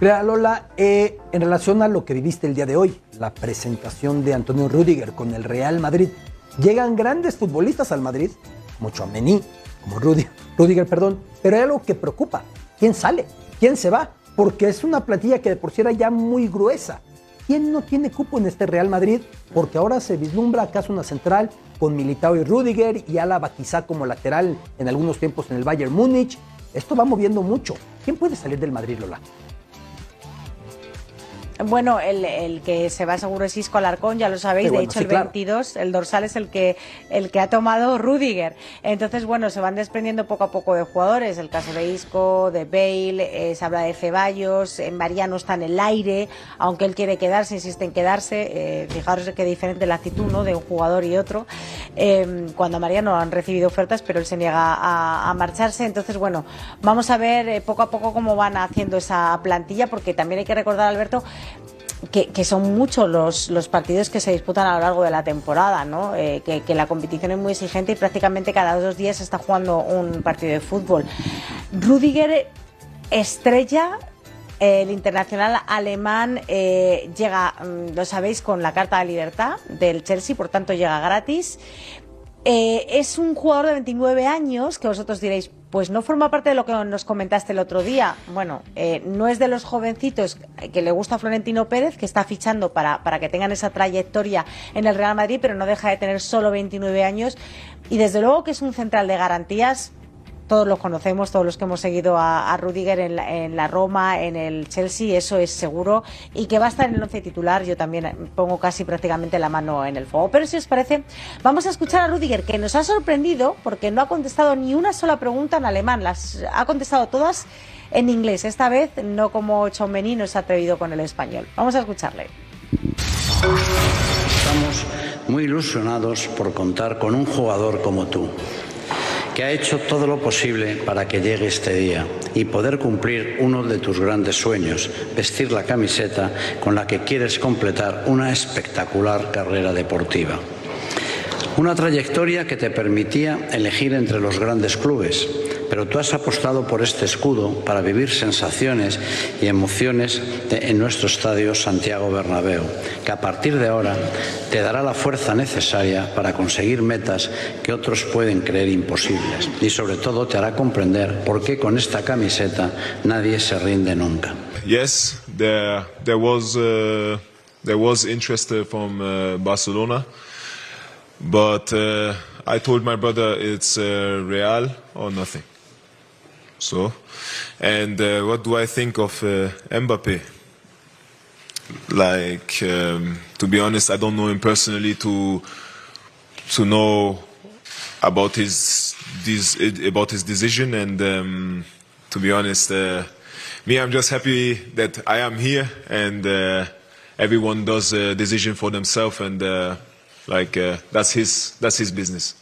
Mira, Lola, eh, en relación a lo que viviste el día de hoy, la presentación de Antonio Rudiger con el Real Madrid, llegan grandes futbolistas al Madrid, como Chouameni, como Rudi- Rudiger, perdón, pero hay algo que preocupa. ¿Quién sale? ¿Quién se va? Porque es una plantilla que de por sí era ya muy gruesa. ¿Quién no tiene cupo en este Real Madrid? Porque ahora se vislumbra acaso una central con Militao y Rudiger y Álava quizá como lateral en algunos tiempos en el Bayern Múnich. Esto va moviendo mucho. ¿Quién puede salir del Madrid, Lola? Bueno, el, el que se va seguro es Isco Alarcón, ya lo sabéis. Sí, de bueno, hecho, sí, el claro. 22, el dorsal es el que, el que ha tomado Rudiger. Entonces, bueno, se van desprendiendo poco a poco de jugadores. El caso de Isco, de Bale, eh, se habla de Ceballos, eh, Mariano está en el aire, aunque él quiere quedarse, insiste en quedarse. Eh, fijaros qué diferente la actitud ¿no? de un jugador y otro. Eh, cuando a Mariano han recibido ofertas, pero él se niega a, a marcharse. Entonces, bueno, vamos a ver eh, poco a poco cómo van haciendo esa plantilla, porque también hay que recordar, Alberto, que, son muchos los, los partidos que se disputan a lo largo de la temporada, ¿no? Eh, que, la competición es muy exigente y prácticamente cada dos días está jugando un partido de fútbol. Rudiger estrella. El internacional alemán eh, llega, mm, lo sabéis, con la carta de libertad del Chelsea, por tanto llega gratis. Eh, es un jugador de 29 años que vosotros diréis, pues no forma parte de lo que nos comentaste el otro día. Bueno, eh, no es de los jovencitos que le gusta a Florentino Pérez, que está fichando para, para que tengan esa trayectoria en el Real Madrid, pero no deja de tener solo 29 años. Y desde luego que es un central de garantías. Todos lo conocemos, todos los que hemos seguido a, a Rudiger en la, en la Roma, en el Chelsea, eso es seguro. Y que va a estar en el once titular, yo también pongo casi prácticamente la mano en el fuego. Pero si os parece, vamos a escuchar a Rudiger, que nos ha sorprendido porque no ha contestado ni una sola pregunta en alemán, las ha contestado todas en inglés. Esta vez no como Chomení no se ha atrevido con el español. Vamos a escucharle. Estamos muy ilusionados por contar con un jugador como tú, que ha hecho todo lo posible para que llegue este día y poder cumplir uno de tus grandes sueños, vestir la camiseta con la que quieres completar una espectacular carrera deportiva. Una trayectoria que te permitía elegir entre los grandes clubes, pero tú has apostado por este escudo para vivir sensaciones y emociones de- en nuestro estadio Santiago Bernabéu, que a partir de ahora te dará la fuerza necesaria para conseguir metas que otros pueden creer imposibles y sobre todo te hará comprender por qué con esta camiseta nadie se rinde nunca. Yes, there there was uh, there was interest uh, from uh, Barcelona, but uh, I told my brother it's uh, Real or nothing. So, and uh, what do I think of uh, Mbappe? Like, um, to be honest, I don't know him personally to to know about his this about his decision and um, to be honest uh, me i'm just happy that i am here and uh, everyone does a decision for themselves and uh, like uh, that's his that's his business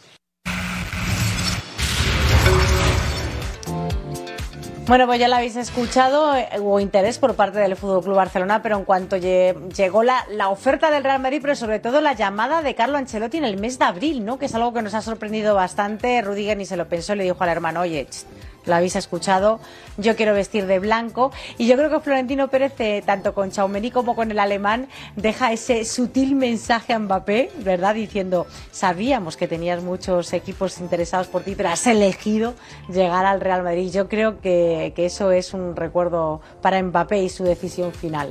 Bueno, pues ya lo habéis escuchado, eh, hubo interés por parte del Fútbol Club Barcelona, pero en cuanto lle- llegó la, la oferta del Real Madrid, pero sobre todo la llamada de Carlo Ancelotti en el mes de abril, ¿no? Que es algo que nos ha sorprendido bastante. Rudiger ni se lo pensó, le dijo al hermano, oye, lo habéis escuchado, yo quiero vestir de blanco. Y yo creo que Florentino Pérez, eh, tanto con Chaumení como con el alemán, deja ese sutil mensaje a Mbappé, ¿verdad? Diciendo, sabíamos que tenías muchos equipos interesados por ti, pero has elegido llegar al Real Madrid. Yo creo que, que eso es un recuerdo para Mbappé y su decisión final.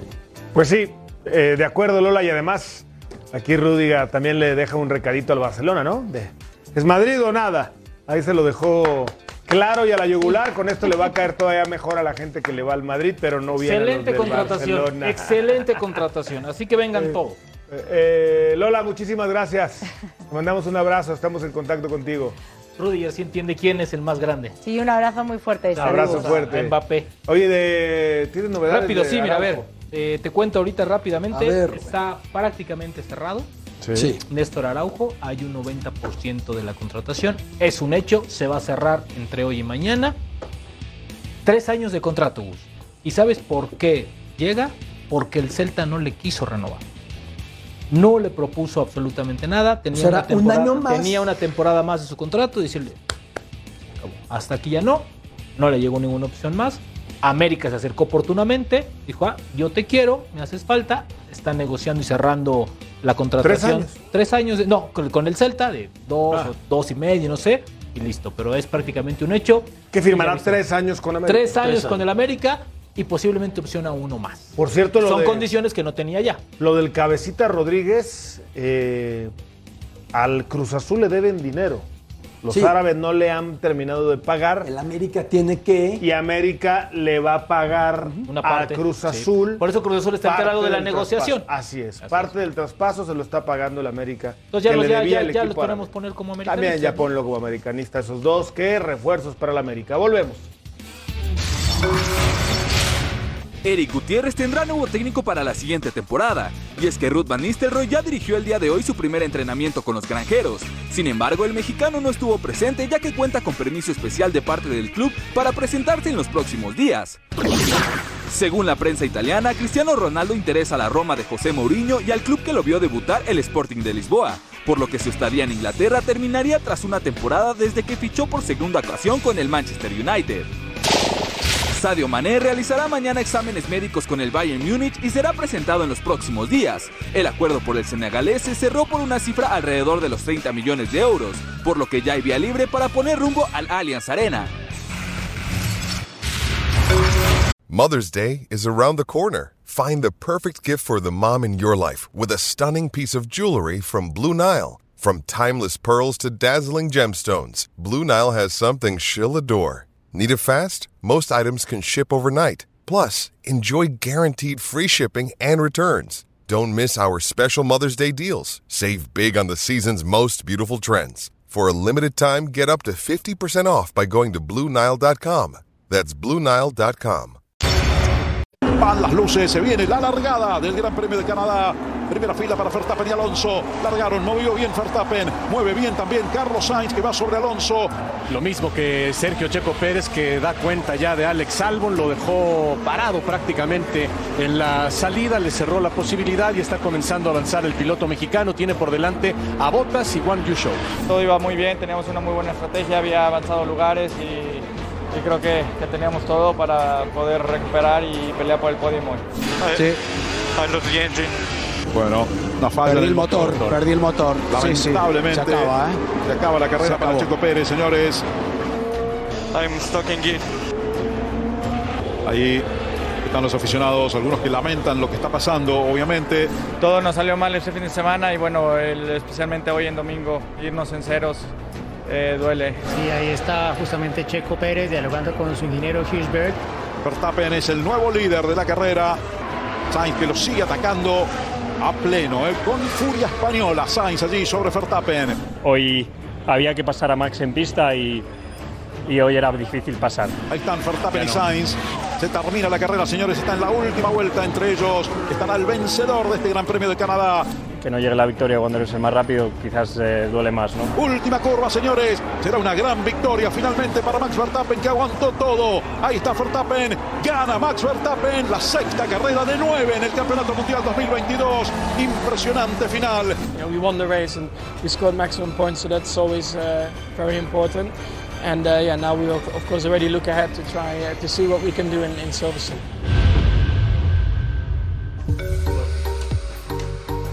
Pues sí, eh, de acuerdo Lola y además aquí Rudiga también le deja un recadito al Barcelona, ¿no? De, ¿Es Madrid o nada? Ahí se lo dejó claro y a la yugular. Con esto le va a caer todavía mejor a la gente que le va al Madrid, pero no viene Excelente a los del contratación. Barcelona. Excelente contratación. Así que vengan todos. Eh, eh, Lola, muchísimas gracias. Te mandamos un abrazo, estamos en contacto contigo. Rudy así entiende quién es el más grande. Sí, un abrazo muy fuerte. Un abrazo saludos. fuerte. Mbappé. Oye, de... ¿tienes novedades? Rápido, de sí, mira, a ver. Eh, te cuento ahorita rápidamente. A ver, Está prácticamente cerrado. Sí. Néstor Araujo, hay un 90% de la contratación. Es un hecho, se va a cerrar entre hoy y mañana. Tres años de contrato, Gus. ¿Y sabes por qué llega? Porque el Celta no le quiso renovar. No le propuso absolutamente nada. Tenía, O sea, una, era un temporada, año más. tenía una temporada más de su contrato y decirle, hasta aquí ya no, no le llegó ninguna opción más. América se acercó oportunamente, dijo, ah, yo te quiero, me haces falta. Está negociando y cerrando la contratación. años? Tres años, de- no, con, con el Celta de dos Ah. o dos y medio, no sé, y listo. Pero es prácticamente un hecho. Que firmará tres años con América. Tres años con el América y posiblemente opción a uno más. Por cierto, lo Son de- condiciones que no tenía ya. Lo del cabecita Rodríguez, eh, al Cruz Azul le deben dinero. Los Sí. árabes no le han terminado de pagar El América tiene que. y América le va a pagar Una a. Cruz sí. Azul. Por eso Cruz Azul está enterado de la negociación. traspaso. Así es. Así parte del traspaso se lo está pagando el América. Entonces ya, que los, le ya, debía ya, el ya los equipo podemos árabe. poner como americanistas. También ya ponlo como americanista esos dos. ¿Qué refuerzos para el América? Volvemos. Eric Gutiérrez tendrá nuevo técnico para la siguiente temporada, y es que Ruth Van Nistelrooy ya dirigió el día de hoy su primer entrenamiento con los granjeros. Sin embargo, el mexicano no estuvo presente ya que cuenta con permiso especial de parte del club para presentarse en los próximos días. Según la prensa italiana, Cristiano Ronaldo interesa a la Roma de José Mourinho y al club que lo vio debutar, el Sporting de Lisboa, por lo que su estadía en Inglaterra terminaría tras una temporada desde que fichó por segunda ocasión con el Manchester United. Sadio Mané realizará mañana exámenes médicos con el Bayern Múnich y será presentado en los próximos días. El acuerdo por el senegalés se cerró por una cifra alrededor de los 30 millones de euros, por lo que ya hay vía libre para poner rumbo al Allianz Arena. Mother's Day is around the corner. Find the perfect gift for the mom in your life with a stunning piece of jewelry from Blue Nile. From timeless pearls to dazzling gemstones, Blue Nile has something she'll adore. Need it fast? Most items can ship overnight. Plus, enjoy guaranteed free shipping and returns. Don't miss our special Mother's Day deals. Save big on the season's most beautiful trends. For a limited time, get up to 50% off by going to BlueNile.com. That's BlueNile.com. Las luces, se viene la largada del Gran Premio de Canadá. Primera fila para Verstappen y Alonso. Largaron, movió bien Verstappen. Mueve bien también Carlos Sainz que va sobre Alonso. Lo mismo que Sergio Checo Pérez que da cuenta ya de Alex Albon, lo dejó parado prácticamente en la salida, le cerró la posibilidad y está comenzando a avanzar el piloto mexicano. Tiene por delante a Bottas y Juan Yu Show. Todo iba muy bien, teníamos una muy buena estrategia, había avanzado lugares y, y creo que, que teníamos todo para poder recuperar y pelear por el podio hoy. Sí. Bueno, una falla Perdí el motor, perdí el motor. Sí, sí, Lamentablemente. se acaba, ¿eh? Se acaba la carrera para. Checo Pérez, señores. I'm stuck in gear. Ahí están los aficionados, algunos que lamentan lo que está pasando, obviamente. Todo nos salió mal este fin de semana y bueno, el- especialmente hoy en domingo, irnos en ceros eh, duele. Sí, ahí está justamente Checo Pérez dialogando con su ingeniero Hirschberg. Verstappen es el nuevo líder de la carrera. Sainz que lo sigue atacando a pleno, ¿eh? con furia española. Sainz allí sobre Verstappen. Hoy había que pasar a Max en pista y, y hoy era difícil pasar. Ahí están Verstappen y Sainz. Se termina la carrera, señores. Está en la última vuelta entre ellos. Estará el vencedor de este Gran Premio de Canadá. Que no llegue la victoria cuando eres el más rápido quizás eh, duele más, ¿no? Última curva, señores. Será una gran victoria finalmente para Max Verstappen que aguantó todo. Ahí está Verstappen. Gana Max Verstappen la sexta carrera de nueve en el Campeonato Mundial 2022. Impresionante final. Know, we won the race and we scored maximum points, so that's always uh, very important. And uh, yeah, now we of of course already look ahead to try uh, to see what we can do in, in Silverstone.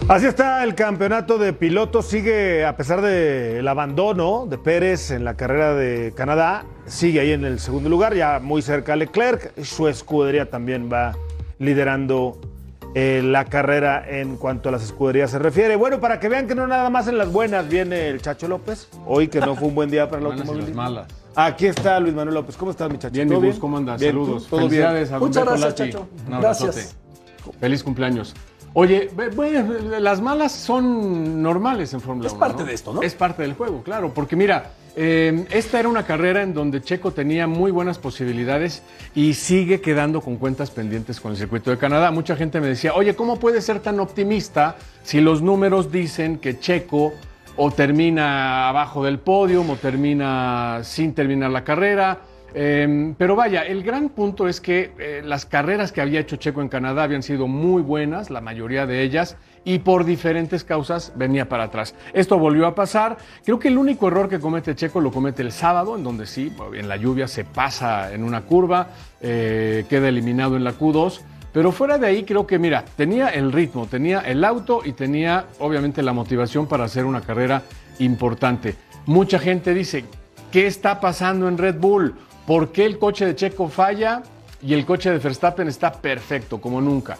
Así está el campeonato de pilotos. Sigue, a pesar del abandono de Pérez en la carrera de Canadá, sigue ahí en el segundo lugar, ya muy cerca Leclerc. Su escudería también va liderando eh, la carrera en cuanto a las escuderías se refiere. Bueno, para que vean que no nada más en las buenas viene el Chacho López. Hoy que no fue un buen día para el automovilismo. las malas. Aquí está Luis Manuel López. ¿Cómo estás, mi Chacho? Bien, mi ¿Todo Gus, ¿cómo andas? Bien, Saludos. ¿Todo bien? Felicidades a Muchas gracias. Chacho. Un abrazote. Gracias. Feliz cumpleaños. Oye, bueno, las malas son normales en Fórmula Es 1. parte de esto, ¿no? Es parte del juego, claro. Porque mira, eh, esta era una carrera en donde Checo tenía muy buenas posibilidades y sigue quedando con cuentas pendientes con el circuito de Canadá. Mucha gente me decía, oye, ¿cómo puedes ser tan optimista si los números dicen que Checo o termina abajo del podio o termina sin terminar la carrera? Eh, pero vaya, el gran punto es que eh, las carreras que había hecho Checo en Canadá habían sido muy buenas, la mayoría de ellas, y por diferentes causas venía para atrás. Esto volvió a pasar. Creo que el único error que comete Checo lo comete el sábado, en donde sí, en la lluvia se pasa en una curva, eh, queda eliminado en la Q2. Pero fuera de ahí creo que, mira, tenía el ritmo, tenía el auto y tenía obviamente la motivación para hacer una carrera importante. Mucha gente dice, ¿qué está pasando en Red Bull? ¿Por qué el coche de Checo falla y el coche de Verstappen está perfecto como nunca?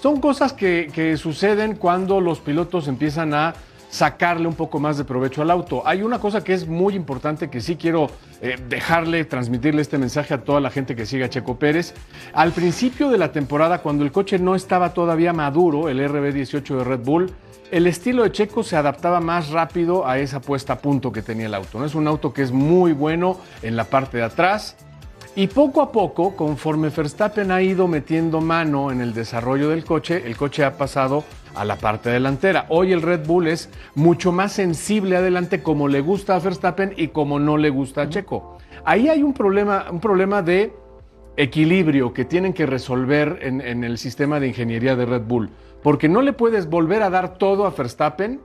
Son cosas que, suceden cuando los pilotos empiezan a sacarle un poco más de provecho al auto. Hay una cosa que es muy importante que sí quiero eh, dejarle, transmitirle este mensaje a toda la gente que sigue a Checo Pérez. Al principio de la temporada, cuando el coche no estaba todavía maduro, el RB18 de Red Bull, el estilo de Checo se adaptaba más rápido a esa puesta a punto que tenía el auto. ¿no? Es un auto que es muy bueno en la parte de atrás, y poco a poco, conforme Verstappen ha ido metiendo mano en el desarrollo del coche, el coche ha pasado a la parte delantera. Hoy el Red Bull es mucho más sensible adelante como le gusta a Verstappen y como no le gusta a Checo. Ahí hay un problema, un problema de equilibrio que tienen que resolver en, en el sistema de ingeniería de Red Bull. Porque no le puedes volver a dar todo a Verstappen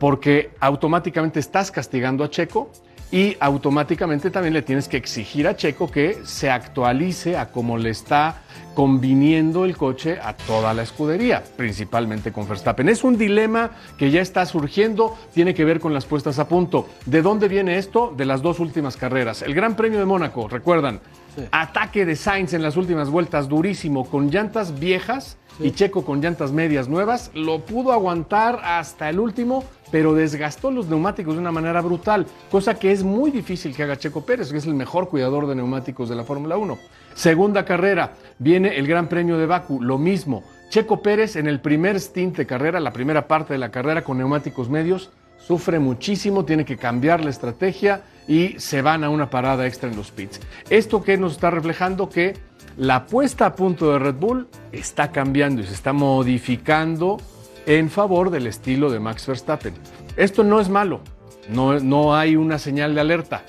porque automáticamente estás castigando a Checo y automáticamente también le tienes que exigir a Checo que se actualice a cómo le está conviniendo el coche a toda la escudería, principalmente con Verstappen. Es un dilema que ya está surgiendo, tiene que ver con las puestas a punto. ¿De dónde viene esto? De las dos últimas carreras. El Gran Premio de Mónaco, recuerdan, ataque de Sainz en las últimas vueltas durísimo con llantas viejas y Checo con llantas medias nuevas, lo pudo aguantar hasta el último, pero desgastó los neumáticos de una manera brutal, cosa que es muy difícil que haga Checo Pérez, que es el mejor cuidador de neumáticos de la Fórmula 1. Segunda carrera, viene el Gran Premio de Baku, lo mismo. Checo Pérez en el primer stint de carrera, la primera parte de la carrera con neumáticos medios, sufre muchísimo, tiene que cambiar la estrategia y se van a una parada extra en los pits. ¿Esto que nos está reflejando? Que la puesta a punto de Red Bull está cambiando y se está modificando en favor del estilo de Max Verstappen. Esto no es malo, no, no hay una señal de alerta,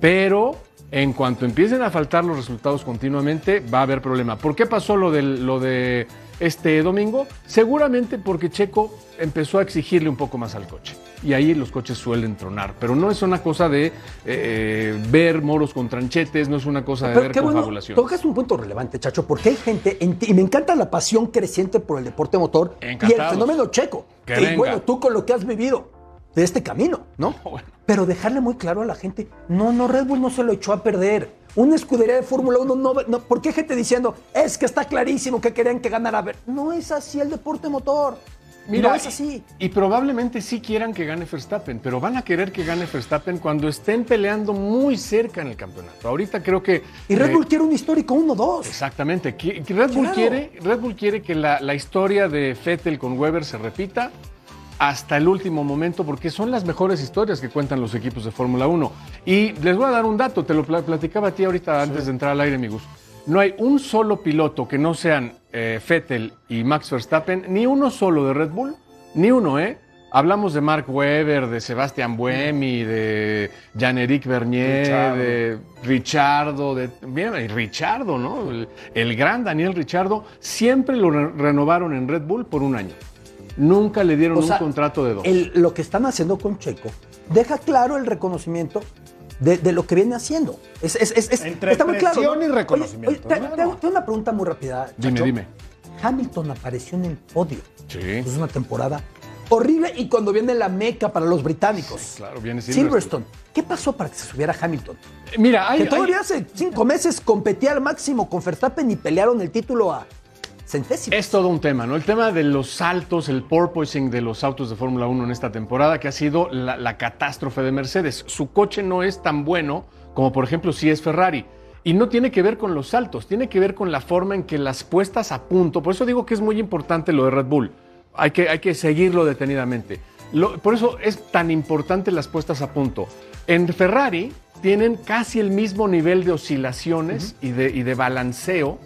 pero en cuanto empiecen a faltar los resultados continuamente, va a haber problema. ¿Por qué pasó lo, del, lo de este domingo? Seguramente porque Checo empezó a exigirle un poco más al coche. Y ahí los coches suelen tronar. Pero no es una cosa de eh, ver moros con tranchetes, no es una cosa de Pero ver qué bueno, confabulación. tocas un punto relevante, Chacho, porque hay gente, en ti- y me encanta la pasión creciente por el deporte motor y el fenómeno checo. Que y venga. bueno, tú con lo que has vivido de este camino, ¿no? Pero dejarle muy claro a la gente, no, no, Red Bull no se lo echó a perder. Una escudería de Fórmula 1 no, no, ¿por qué gente diciendo, es que está clarísimo que querían que ganara? Ver, no es así el deporte motor. no es así. Y, y probablemente sí quieran que gane Verstappen, pero van a querer que gane Verstappen cuando estén peleando muy cerca en el campeonato. Ahorita creo que. Y Red eh, Bull quiere un histórico 1-2. Exactamente. Red Bull quiere, Red Bull quiere que la, la historia de Vettel con Weber se repita hasta el último momento, porque son las mejores historias que cuentan los equipos de Fórmula 1. Y les voy a dar un dato, te lo pla- platicaba a ti ahorita antes de entrar al aire, amigos. No hay un solo piloto que no sean eh, Vettel y Max Verstappen, ni uno solo de Red Bull, ni uno, ¿eh? Hablamos de Mark Webber, de Sebastián Buemi, de Jean-Éric Bernier, Richardo. de Richardo, de, mira, Richardo, ¿no? El, el gran Daniel Richardo, siempre lo re- renovaron en Red Bull por un año. Nunca le dieron O sea, un contrato de dos. el- lo que están haciendo con Checo deja claro el reconocimiento de, de lo que viene haciendo. Es, es- es- es- Entre está muy claro. y reconocimiento, Oye, oye, te- hago una pregunta muy rápida. Dime, Chacho. dime. Hamilton apareció en el podio. Sí. Es una temporada horrible y cuando viene la meca para los británicos. Claro, viene Silverstone. Silverstone. ¿Qué pasó para que se subiera Hamilton? Mira, hay, que todavía hay- hace cinco meses competía al máximo con Verstappen y pelearon el título a Es todo un tema, ¿no? El tema de los saltos, el porpoising de los autos de Fórmula 1 en esta temporada, que ha sido la, la catástrofe de Mercedes. Su coche no es tan bueno como, por ejemplo, si es Ferrari. Y no tiene que ver con los saltos, tiene que ver con la forma en que las puestas a punto. Por eso digo que es muy importante lo de Red Bull. Hay que, hay que seguirlo detenidamente. Lo- por eso es tan importante las puestas a punto. En Ferrari tienen casi el mismo nivel de oscilaciones y, de, y de balanceo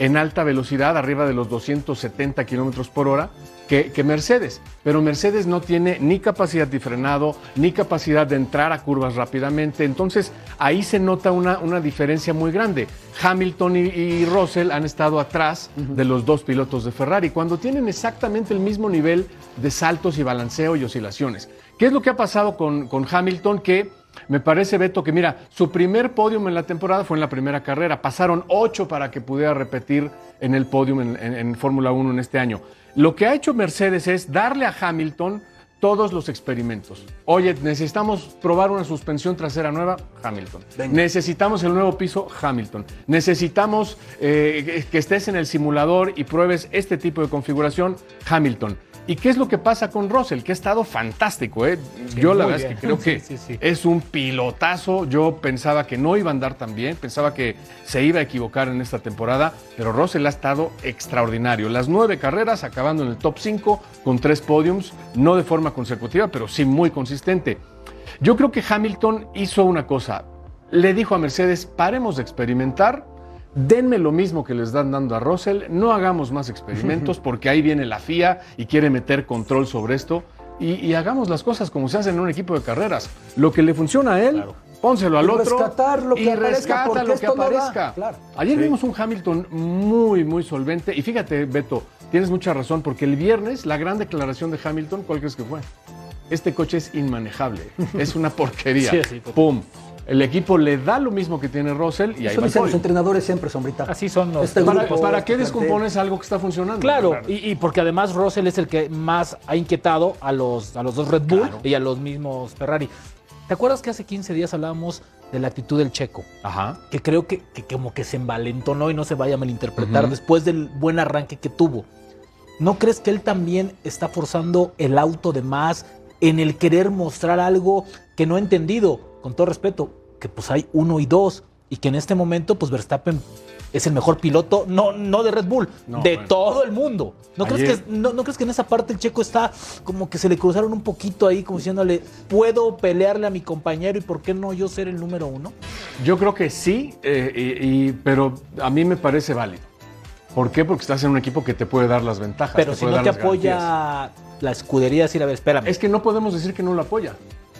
en alta velocidad, arriba de los 270 kilómetros por hora, que, que Mercedes. Pero Mercedes no tiene ni capacidad de frenado, ni capacidad de entrar a curvas rápidamente. Entonces ahí se nota una, una diferencia muy grande. Hamilton y, y Russell han estado atrás de los dos pilotos de Ferrari, cuando tienen exactamente el mismo nivel de saltos y balanceo y oscilaciones. ¿Qué es lo que ha pasado con, con Hamilton? Que me parece, Beto, que mira, su primer podium en la temporada fue en la primera carrera. Pasaron ocho para que pudiera repetir en el podium en, en- en Fórmula 1 en este año. Lo que ha hecho Mercedes es darle a Hamilton todos los experimentos. Oye, necesitamos probar una suspensión trasera nueva, Hamilton. Necesitamos el nuevo piso, Hamilton. Necesitamos eh, que estés en el simulador y pruebes este tipo de configuración, Hamilton. ¿Y qué es lo que pasa con Russell? Que ha estado fantástico. ¿eh? Sí, Yo la verdad es que creo que Sí, sí, sí. es un pilotazo. Yo pensaba que no iba a andar tan bien, pensaba que se iba a equivocar en esta temporada, pero Russell ha estado extraordinario. Las nueve carreras acabando en el top 5 con tres podiums, no de forma consecutiva, pero sí muy consistente. Yo creo que Hamilton hizo una cosa. Le dijo a Mercedes, paremos de experimentar, denme lo mismo que les están dando a Russell, no hagamos más experimentos porque ahí viene la FIA y quiere meter control sobre esto y, y hagamos las cosas como se hacen en un equipo de carreras. Lo que le funciona a él, pónselo al Y otro rescatar lo que y aparezca, rescata porque lo que no aparezca. Claro. Ayer Sí. vimos un Hamilton muy, muy solvente. Y fíjate, Beto, tienes mucha razón, porque el viernes la gran declaración de Hamilton, ¿cuál crees que fue? Este coche es inmanejable, es una porquería. Sí, sí. ¡Pum! El equipo le da lo mismo que tiene Russell y ahí Eso va dicen los entrenadores siempre, sombrita. Así son los. Este ¿Para, grupo, para qué este descompones algo que está funcionando? Claro, y, y porque además Russell es el que más ha inquietado a los, a los dos Red Bull y a los mismos Ferrari. ¿Te acuerdas que hace 15 días hablábamos de la actitud del checo? Ajá. Que creo que, que como que se envalentonó y no se vaya a malinterpretar después del buen arranque que tuvo. ¿No crees que él también está forzando el auto de más en el querer mostrar algo que no ha entendido? Con todo respeto, que pues hay uno y dos y que en este momento pues Verstappen es el mejor piloto, no, no de Red Bull, No, de bueno. todo el mundo. ¿No crees, que, no, no crees que en esa parte el checo está como que se le cruzaron un poquito ahí, como diciéndole, puedo pelearle a mi compañero y por qué no yo ser el número uno? Yo creo que sí, eh, y- y- pero a mí me parece válido. ¿Por qué? Porque estás en un equipo que te puede dar las ventajas. Pero te si puede no te garantías. apoya la escudería, decir, a ver, espérame. Es que no podemos decir que no lo apoya.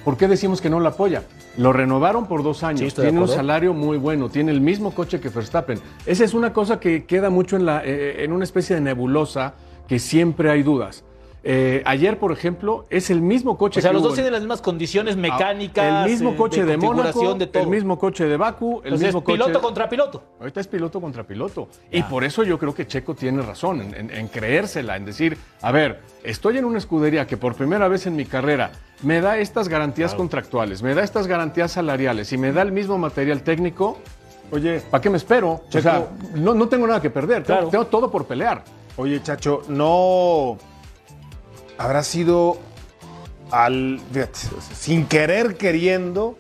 ¿Por qué decimos que no lo apoya? Lo renovaron por dos años, Sí, tiene un salario muy bueno, tiene el mismo coche que Verstappen. Esa es una cosa que queda mucho en, la, eh, en una especie de nebulosa que siempre hay dudas. Eh, ayer, por ejemplo, es el mismo coche o sea, que los dos en- tienen las mismas condiciones mecánicas. el mismo eh, coche de, Mónaco, el mismo coche de Baku, el Entonces, mismo piloto coche... contra piloto. Ahorita es piloto contra piloto. Y por eso yo creo que Checo tiene razón en, en- en creérsela, en decir, a ver, estoy en una escudería que por primera vez en mi carrera me da estas garantías contractuales, me da estas garantías salariales y me da el mismo material técnico. Oye, ¿para qué me espero? O sea, no, no tengo nada que perder, tengo- tengo todo por pelear. Oye, Chacho, no habrá sido al sin querer queriendo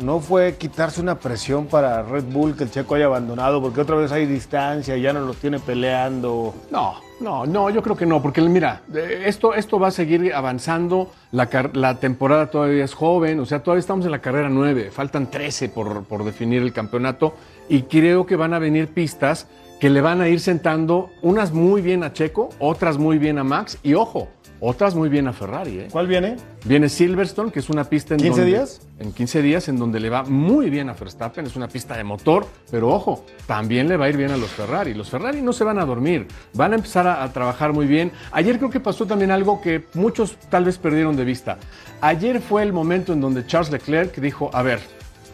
no fue quitarse una presión para Red Bull que el Checo haya abandonado porque otra vez hay distancia y ya no los tiene peleando. No, no, no, yo creo que no, porque mira, eh, esto, esto va a seguir avanzando, la temporada todavía es joven, o sea, todavía estamos en la carrera 9, faltan 13 por, por definir el campeonato y creo que van a venir pistas que le van a ir sentando unas muy bien a Checo, otras muy bien a Max y ojo, otras muy bien a Ferrari. ¿eh? ¿Cuál viene? Viene Silverstone, que es una pista en 15 donde- días? En 15 días, en donde le va muy bien a Verstappen, es una pista de motor, pero ojo, también le va a ir bien a los Ferrari. Los Ferrari no se van a dormir, van a empezar a, a trabajar muy bien. Ayer creo que pasó también algo que muchos tal vez perdieron de vista. Ayer fue el momento en donde Charles Leclerc dijo, a ver,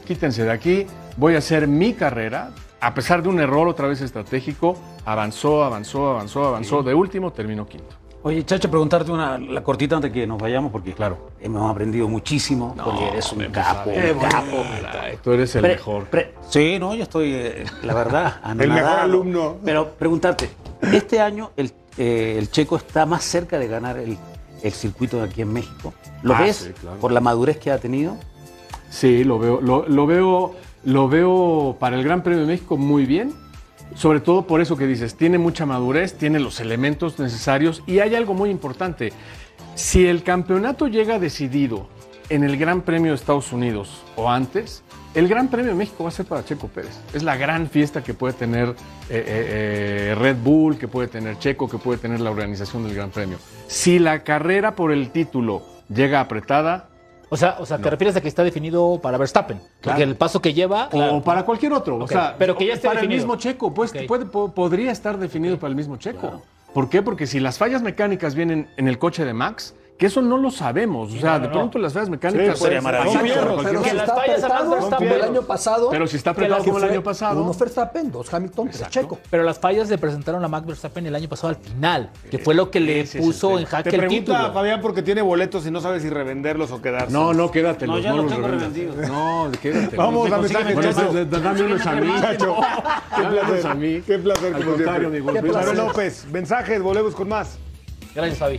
quítense de aquí, voy a hacer mi carrera. A pesar de un error otra vez estratégico, avanzó, avanzó, avanzó, avanzó. De último, terminó quinto. Oye, Chacho, preguntarte una la cortita antes que nos vayamos, porque claro, hemos aprendido muchísimo, porque eres un capo, un bueno. capo. Tú eres el Pre- mejor. pre- sí, no, yo estoy, eh, la verdad, El mejor alumno. Pero preguntarte, este año el, eh, el checo está más cerca de ganar el, el circuito de aquí en México. ¿Lo Ah, ves sí, claro. por la madurez que ha tenido? Sí, lo veo, lo, lo veo, lo veo para el Gran Premio de México muy bien. Sobre todo por eso que dices, tiene mucha madurez, tiene los elementos necesarios y hay algo muy importante. Si el campeonato llega decidido en el Gran Premio de Estados Unidos o antes, el Gran Premio de México va a ser para Checo Pérez. Es la gran fiesta que puede tener eh, eh, eh, Red Bull, que puede tener Checo, que puede tener la organización del Gran Premio. Si la carrera por el título llega apretada, O sea, o sea te refieres a que está definido para Verstappen. Porque el paso que lleva. o para cualquier otro. O sea, pero que ya esté para definido. el mismo Checo. Pues, Ok. puede- po- podría estar definido para el mismo Checo. ¿Por qué? Porque si las fallas mecánicas vienen en el coche de Max, que eso no lo sabemos. O sea, no, de no. pronto las fallas mecánicas Sí, sería maravilloso. Sí, Pero Pero si está apretado como el año pasado. Pero si está apretado como el año pasado. Uno Verstappen, dos Hamilton, tres Checo. Pero las fallas le presentaron a Max Verstappen el año pasado al final, que fue lo que le puso en jaque Te el título. Fabián porque tiene boletos y no sabe si revenderlos o quedarse. No, no, quédatelos. No, ya los los tengo revendidos. No, quédatelos. Vamos a mensajes, Bueno, Chacho. pues, Dame unos a mí. Chacho, qué placer. a mí. Qué placer, Al contrario, mi. Manuel López, mensajes, volvemos con más. Gracias, Fabi.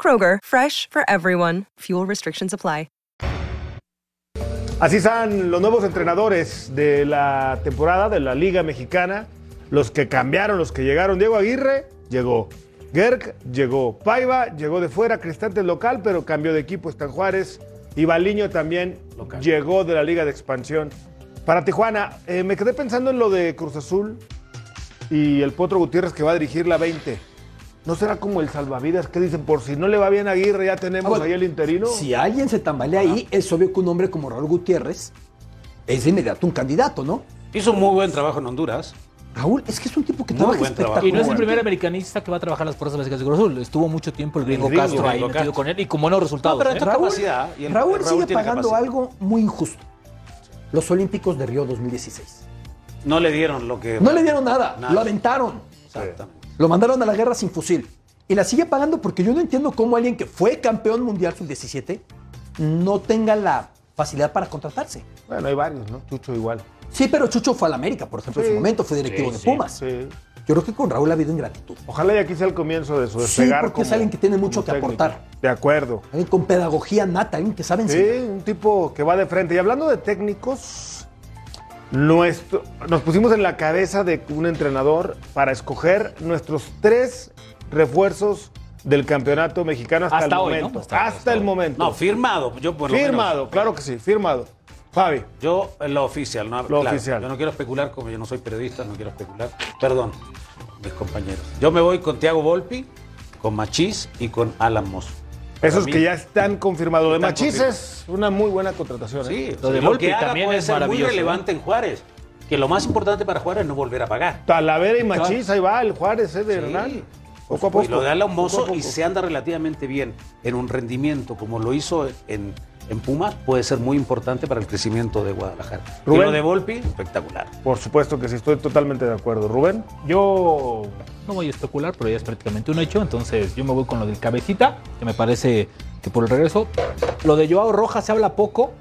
Kroger, fresh for everyone. Fuel restrictions apply. Así están los nuevos entrenadores de la temporada de la Liga Mexicana, los que cambiaron, los que llegaron. Diego Aguirre llegó, Gerg llegó, Paiva llegó de fuera, Cristante local, pero cambió de equipo, está en Juárez. Y Baliño también llegó de la Liga de Expansión. Para Tijuana, eh, me quedé pensando en lo de Cruz Azul y el Potro Gutiérrez que va a dirigir la 20. ¿No será como el salvavidas que dicen, por si no le va bien a Aguirre, ya tenemos Ah, ahí el interino? Si alguien se tambalea ahí, es obvio que un hombre como Raúl Gutiérrez es de inmediato un candidato, ¿no? Hizo un muy buen trabajo en Honduras. Raúl, es que es un tipo que Muy trabaja buen trabajo. espectacular. Y no es el primer americanista que va a trabajar las fuerzas básicas de Cruz Azul. Estuvo mucho tiempo el gringo, gringo, Castro ahí gringo metido Castro. con él y con buenos resultados. pero ¿eh? Raúl, Raúl sigue pagando algo muy injusto. Los Olímpicos de Río 2016. No le dieron lo que. No le dieron nada, Nada. lo aventaron. Exactamente. Lo mandaron a la guerra sin fusil. Y la sigue pagando porque yo no entiendo cómo alguien que fue campeón mundial sub-17 no tenga la facilidad para contratarse. Bueno, hay varios, ¿no? Chucho igual. Sí, pero Chucho fue al América, por ejemplo, en Sí. su momento, fue directivo Sí, de sí, Pumas. sí. Yo creo que con Raúl ha habido ingratitud. Ojalá y aquí sea el comienzo de su Sí, despegar. porque es como- alguien que tiene mucho que técnico. aportar. De acuerdo. Alguien con pedagogía nata, alguien que sabe Sí, enseñar. un tipo que va de frente. Y hablando de técnicos, nuestro, nos pusimos en la cabeza de un entrenador para escoger nuestros tres refuerzos del campeonato mexicano hasta, Hasta el hoy, ¿no? momento. Hasta- Hasta, el momento. No, firmado. Yo por firmado, menos. claro que sí, firmado. Fabi. Yo, en lo oficial, ¿no? Lo Claro, oficial. Yo no quiero especular, como yo no soy periodista, no quiero especular. Perdón, mis compañeros. Yo me voy con Tiago Volpi, con Machís y con Alan Mosso. Esos mí, que ya están confirmados. Lo de Machís es una muy buena contratación. Sí, ¿eh? lo de Volpi que haga puede ser muy relevante en Juárez. Que lo más importante para Juárez es no volver a pagar. Talavera y Machís, ahí va el Juárez ¿eh, de Sí. Hernán. Poco a poco. Y lo de Alan poco a Mozo poco. y se anda relativamente bien en un rendimiento como lo hizo en, en Pumas, puede ser muy importante para el crecimiento de Guadalajara. Y Rubén. lo de Volpi, espectacular. Por supuesto que sí, estoy totalmente de acuerdo. Rubén. Yo no voy a especular, pero ya es prácticamente un hecho. Entonces yo me voy con lo del cabecita, que me parece que por el regreso. Lo de Joao Rojas se habla poco,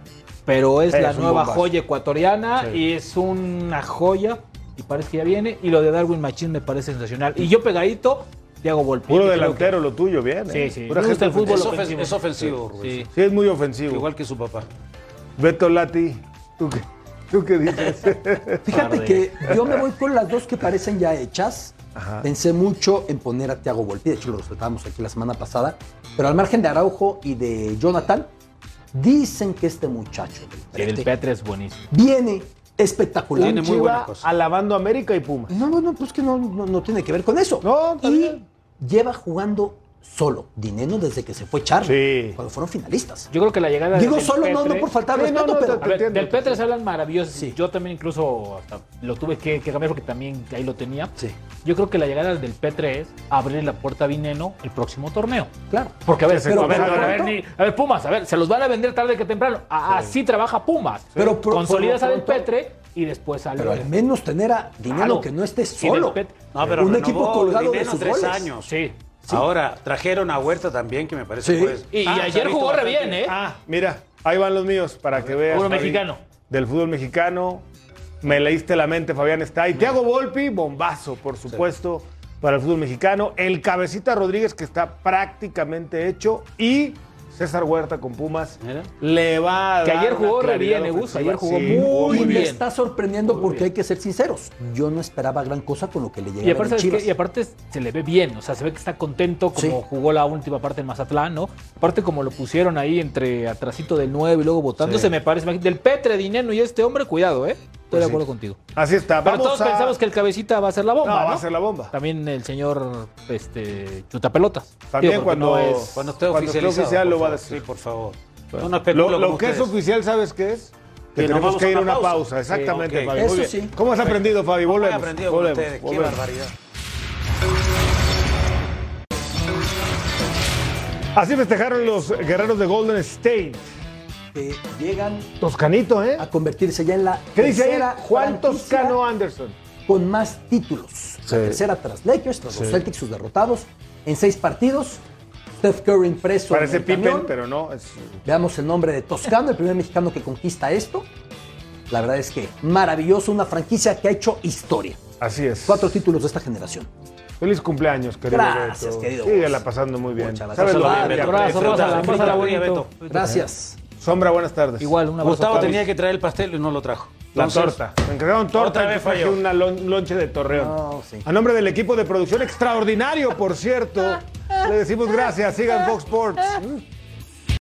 pero es, Es la nueva bombazo. joya ecuatoriana Sí. y es una joya. Y parece que ya viene. Y lo de Darwin Machín me parece sensacional. Y yo pegadito, Thiago Volpi. Puro delantero lo tuyo, bien. Sí, ¿eh? sí. Pura gusta el gente fútbol Es, ofen- ofensivo. es ofensivo, Sí. Rubén. Sí. Sí, es muy ofensivo. Igual que su papá. Beto Lati, ¿tú qué, tú qué dices? Fíjate que yo me voy con las dos que parecen ya hechas. Ajá. Pensé mucho en poner a Tiago Volpi, de hecho lo respetábamos aquí la semana pasada, pero al margen de Araujo y de Jonathan, Dicen que este muchacho Que del Petre es buenísimo. viene espectacular. Tiene muy buena cosa. Alabando América y Pumas. No, no, no, pues que no, no, no tiene que ver con eso. y lleva jugando solo Dineno desde que se fue Charlie, cuando fueron finalistas. Yo creo que la llegada Digo del solo, no, Petre- no por faltar Sí, respeto, no, no, pero... a ver, del Petre se hablan maravillosos. Yo también incluso hasta lo tuve que, que cambiar porque también ahí lo tenía. Yo creo que la llegada del Petre es abrir la puerta a Vineno el próximo torneo. Claro. Porque a ver, Pero- a, ver, pero- a, ver, ni- a ver, Pumas, a ver, se los van a vender tarde que temprano. A- Así trabaja Pumas. Pero por- consolidas por a lo del Petre y después al Pero al menos tener a Dinero Claro. que no esté Y solo. No, pero un equipo colgado de sus tres goles. años. Sí. Ahora trajeron a Huerta también, que me parece Sí. que puede- Y, y Ah, ayer jugó re bien, ¿eh? Ah, mira, ahí van los míos para que veas. Fútbol mexicano. Del fútbol mexicano. Me leíste la mente, Fabián está ahí. Thiago Volpi, bombazo, por supuesto, para el fútbol mexicano. El Cabecita Rodríguez, que está prácticamente hecho. Y César Huerta con Pumas. Le va a Que dar ayer jugó re bien, eh, ayer jugó Sí, muy y me bien. está sorprendiendo porque hay que ser sinceros. Yo no esperaba gran cosa con lo que le llegaba Y aparte, ¿sabes Chivas. qué? y aparte se le ve bien, o sea, se ve que está contento como Sí. jugó la última parte en Mazatlán, ¿no? Aparte como lo pusieron ahí entre atrasito del 9 y luego votándose, Sí. me parece, del Petre, Dineno y este hombre, cuidado, ¿eh? Estoy Pues de sí. acuerdo contigo. Así está. Pero Vamos todos a- pensamos que el cabecita va a ser la bomba, No, ¿no? va a ser la bomba. También el señor este Chutapelotas. También Digo, cuando, no es- Cuando esté cuando esté oficializado, oficial lo va a decir. Sí, por favor. Bueno. No, lo, que es oficial, ¿sabes qué es? Que tenemos que ir a una pausa. pausa. Exactamente, Sí, ok. Fabi. Muy Eso bien. sí. ¿Cómo has aprendido, Fabi? ¿Cómo he Volvemos. aprendido con volvemos, ustedes? Qué volvemos. barbaridad. Así festejaron los guerreros de Golden State. Que llegan Toscanito, ¿eh? a convertirse ya en la ¿Qué dice ahí? tercera Juan Toscano Anderson. con más títulos. La tercera tras Lakers, tras los. Celtics, sus derrotados. En seis partidos, Steph Curry impreso. en Parece el Pippen, camión. pero no. Es... Veamos el nombre de Toscano, el primer mexicano que conquista esto. La verdad es que maravilloso, una franquicia que ha hecho historia. Así es. Cuatro títulos de esta generación. Feliz cumpleaños, querido Gracias, Beto. querido Síguela pasando muy bien. Muchas ¿Sabes lo gracias. bien. Gracias. Sombra, buenas tardes. Igual, un abrazo. Gustavo tenía que traer el pastel y no lo trajo. La Entonces, torta. Me encargaron torta Otra y vez falló. una lon- lonche de torreón. No, sí. A nombre del equipo de producción extraordinario, por cierto, le decimos gracias. Sigan Fox Sports.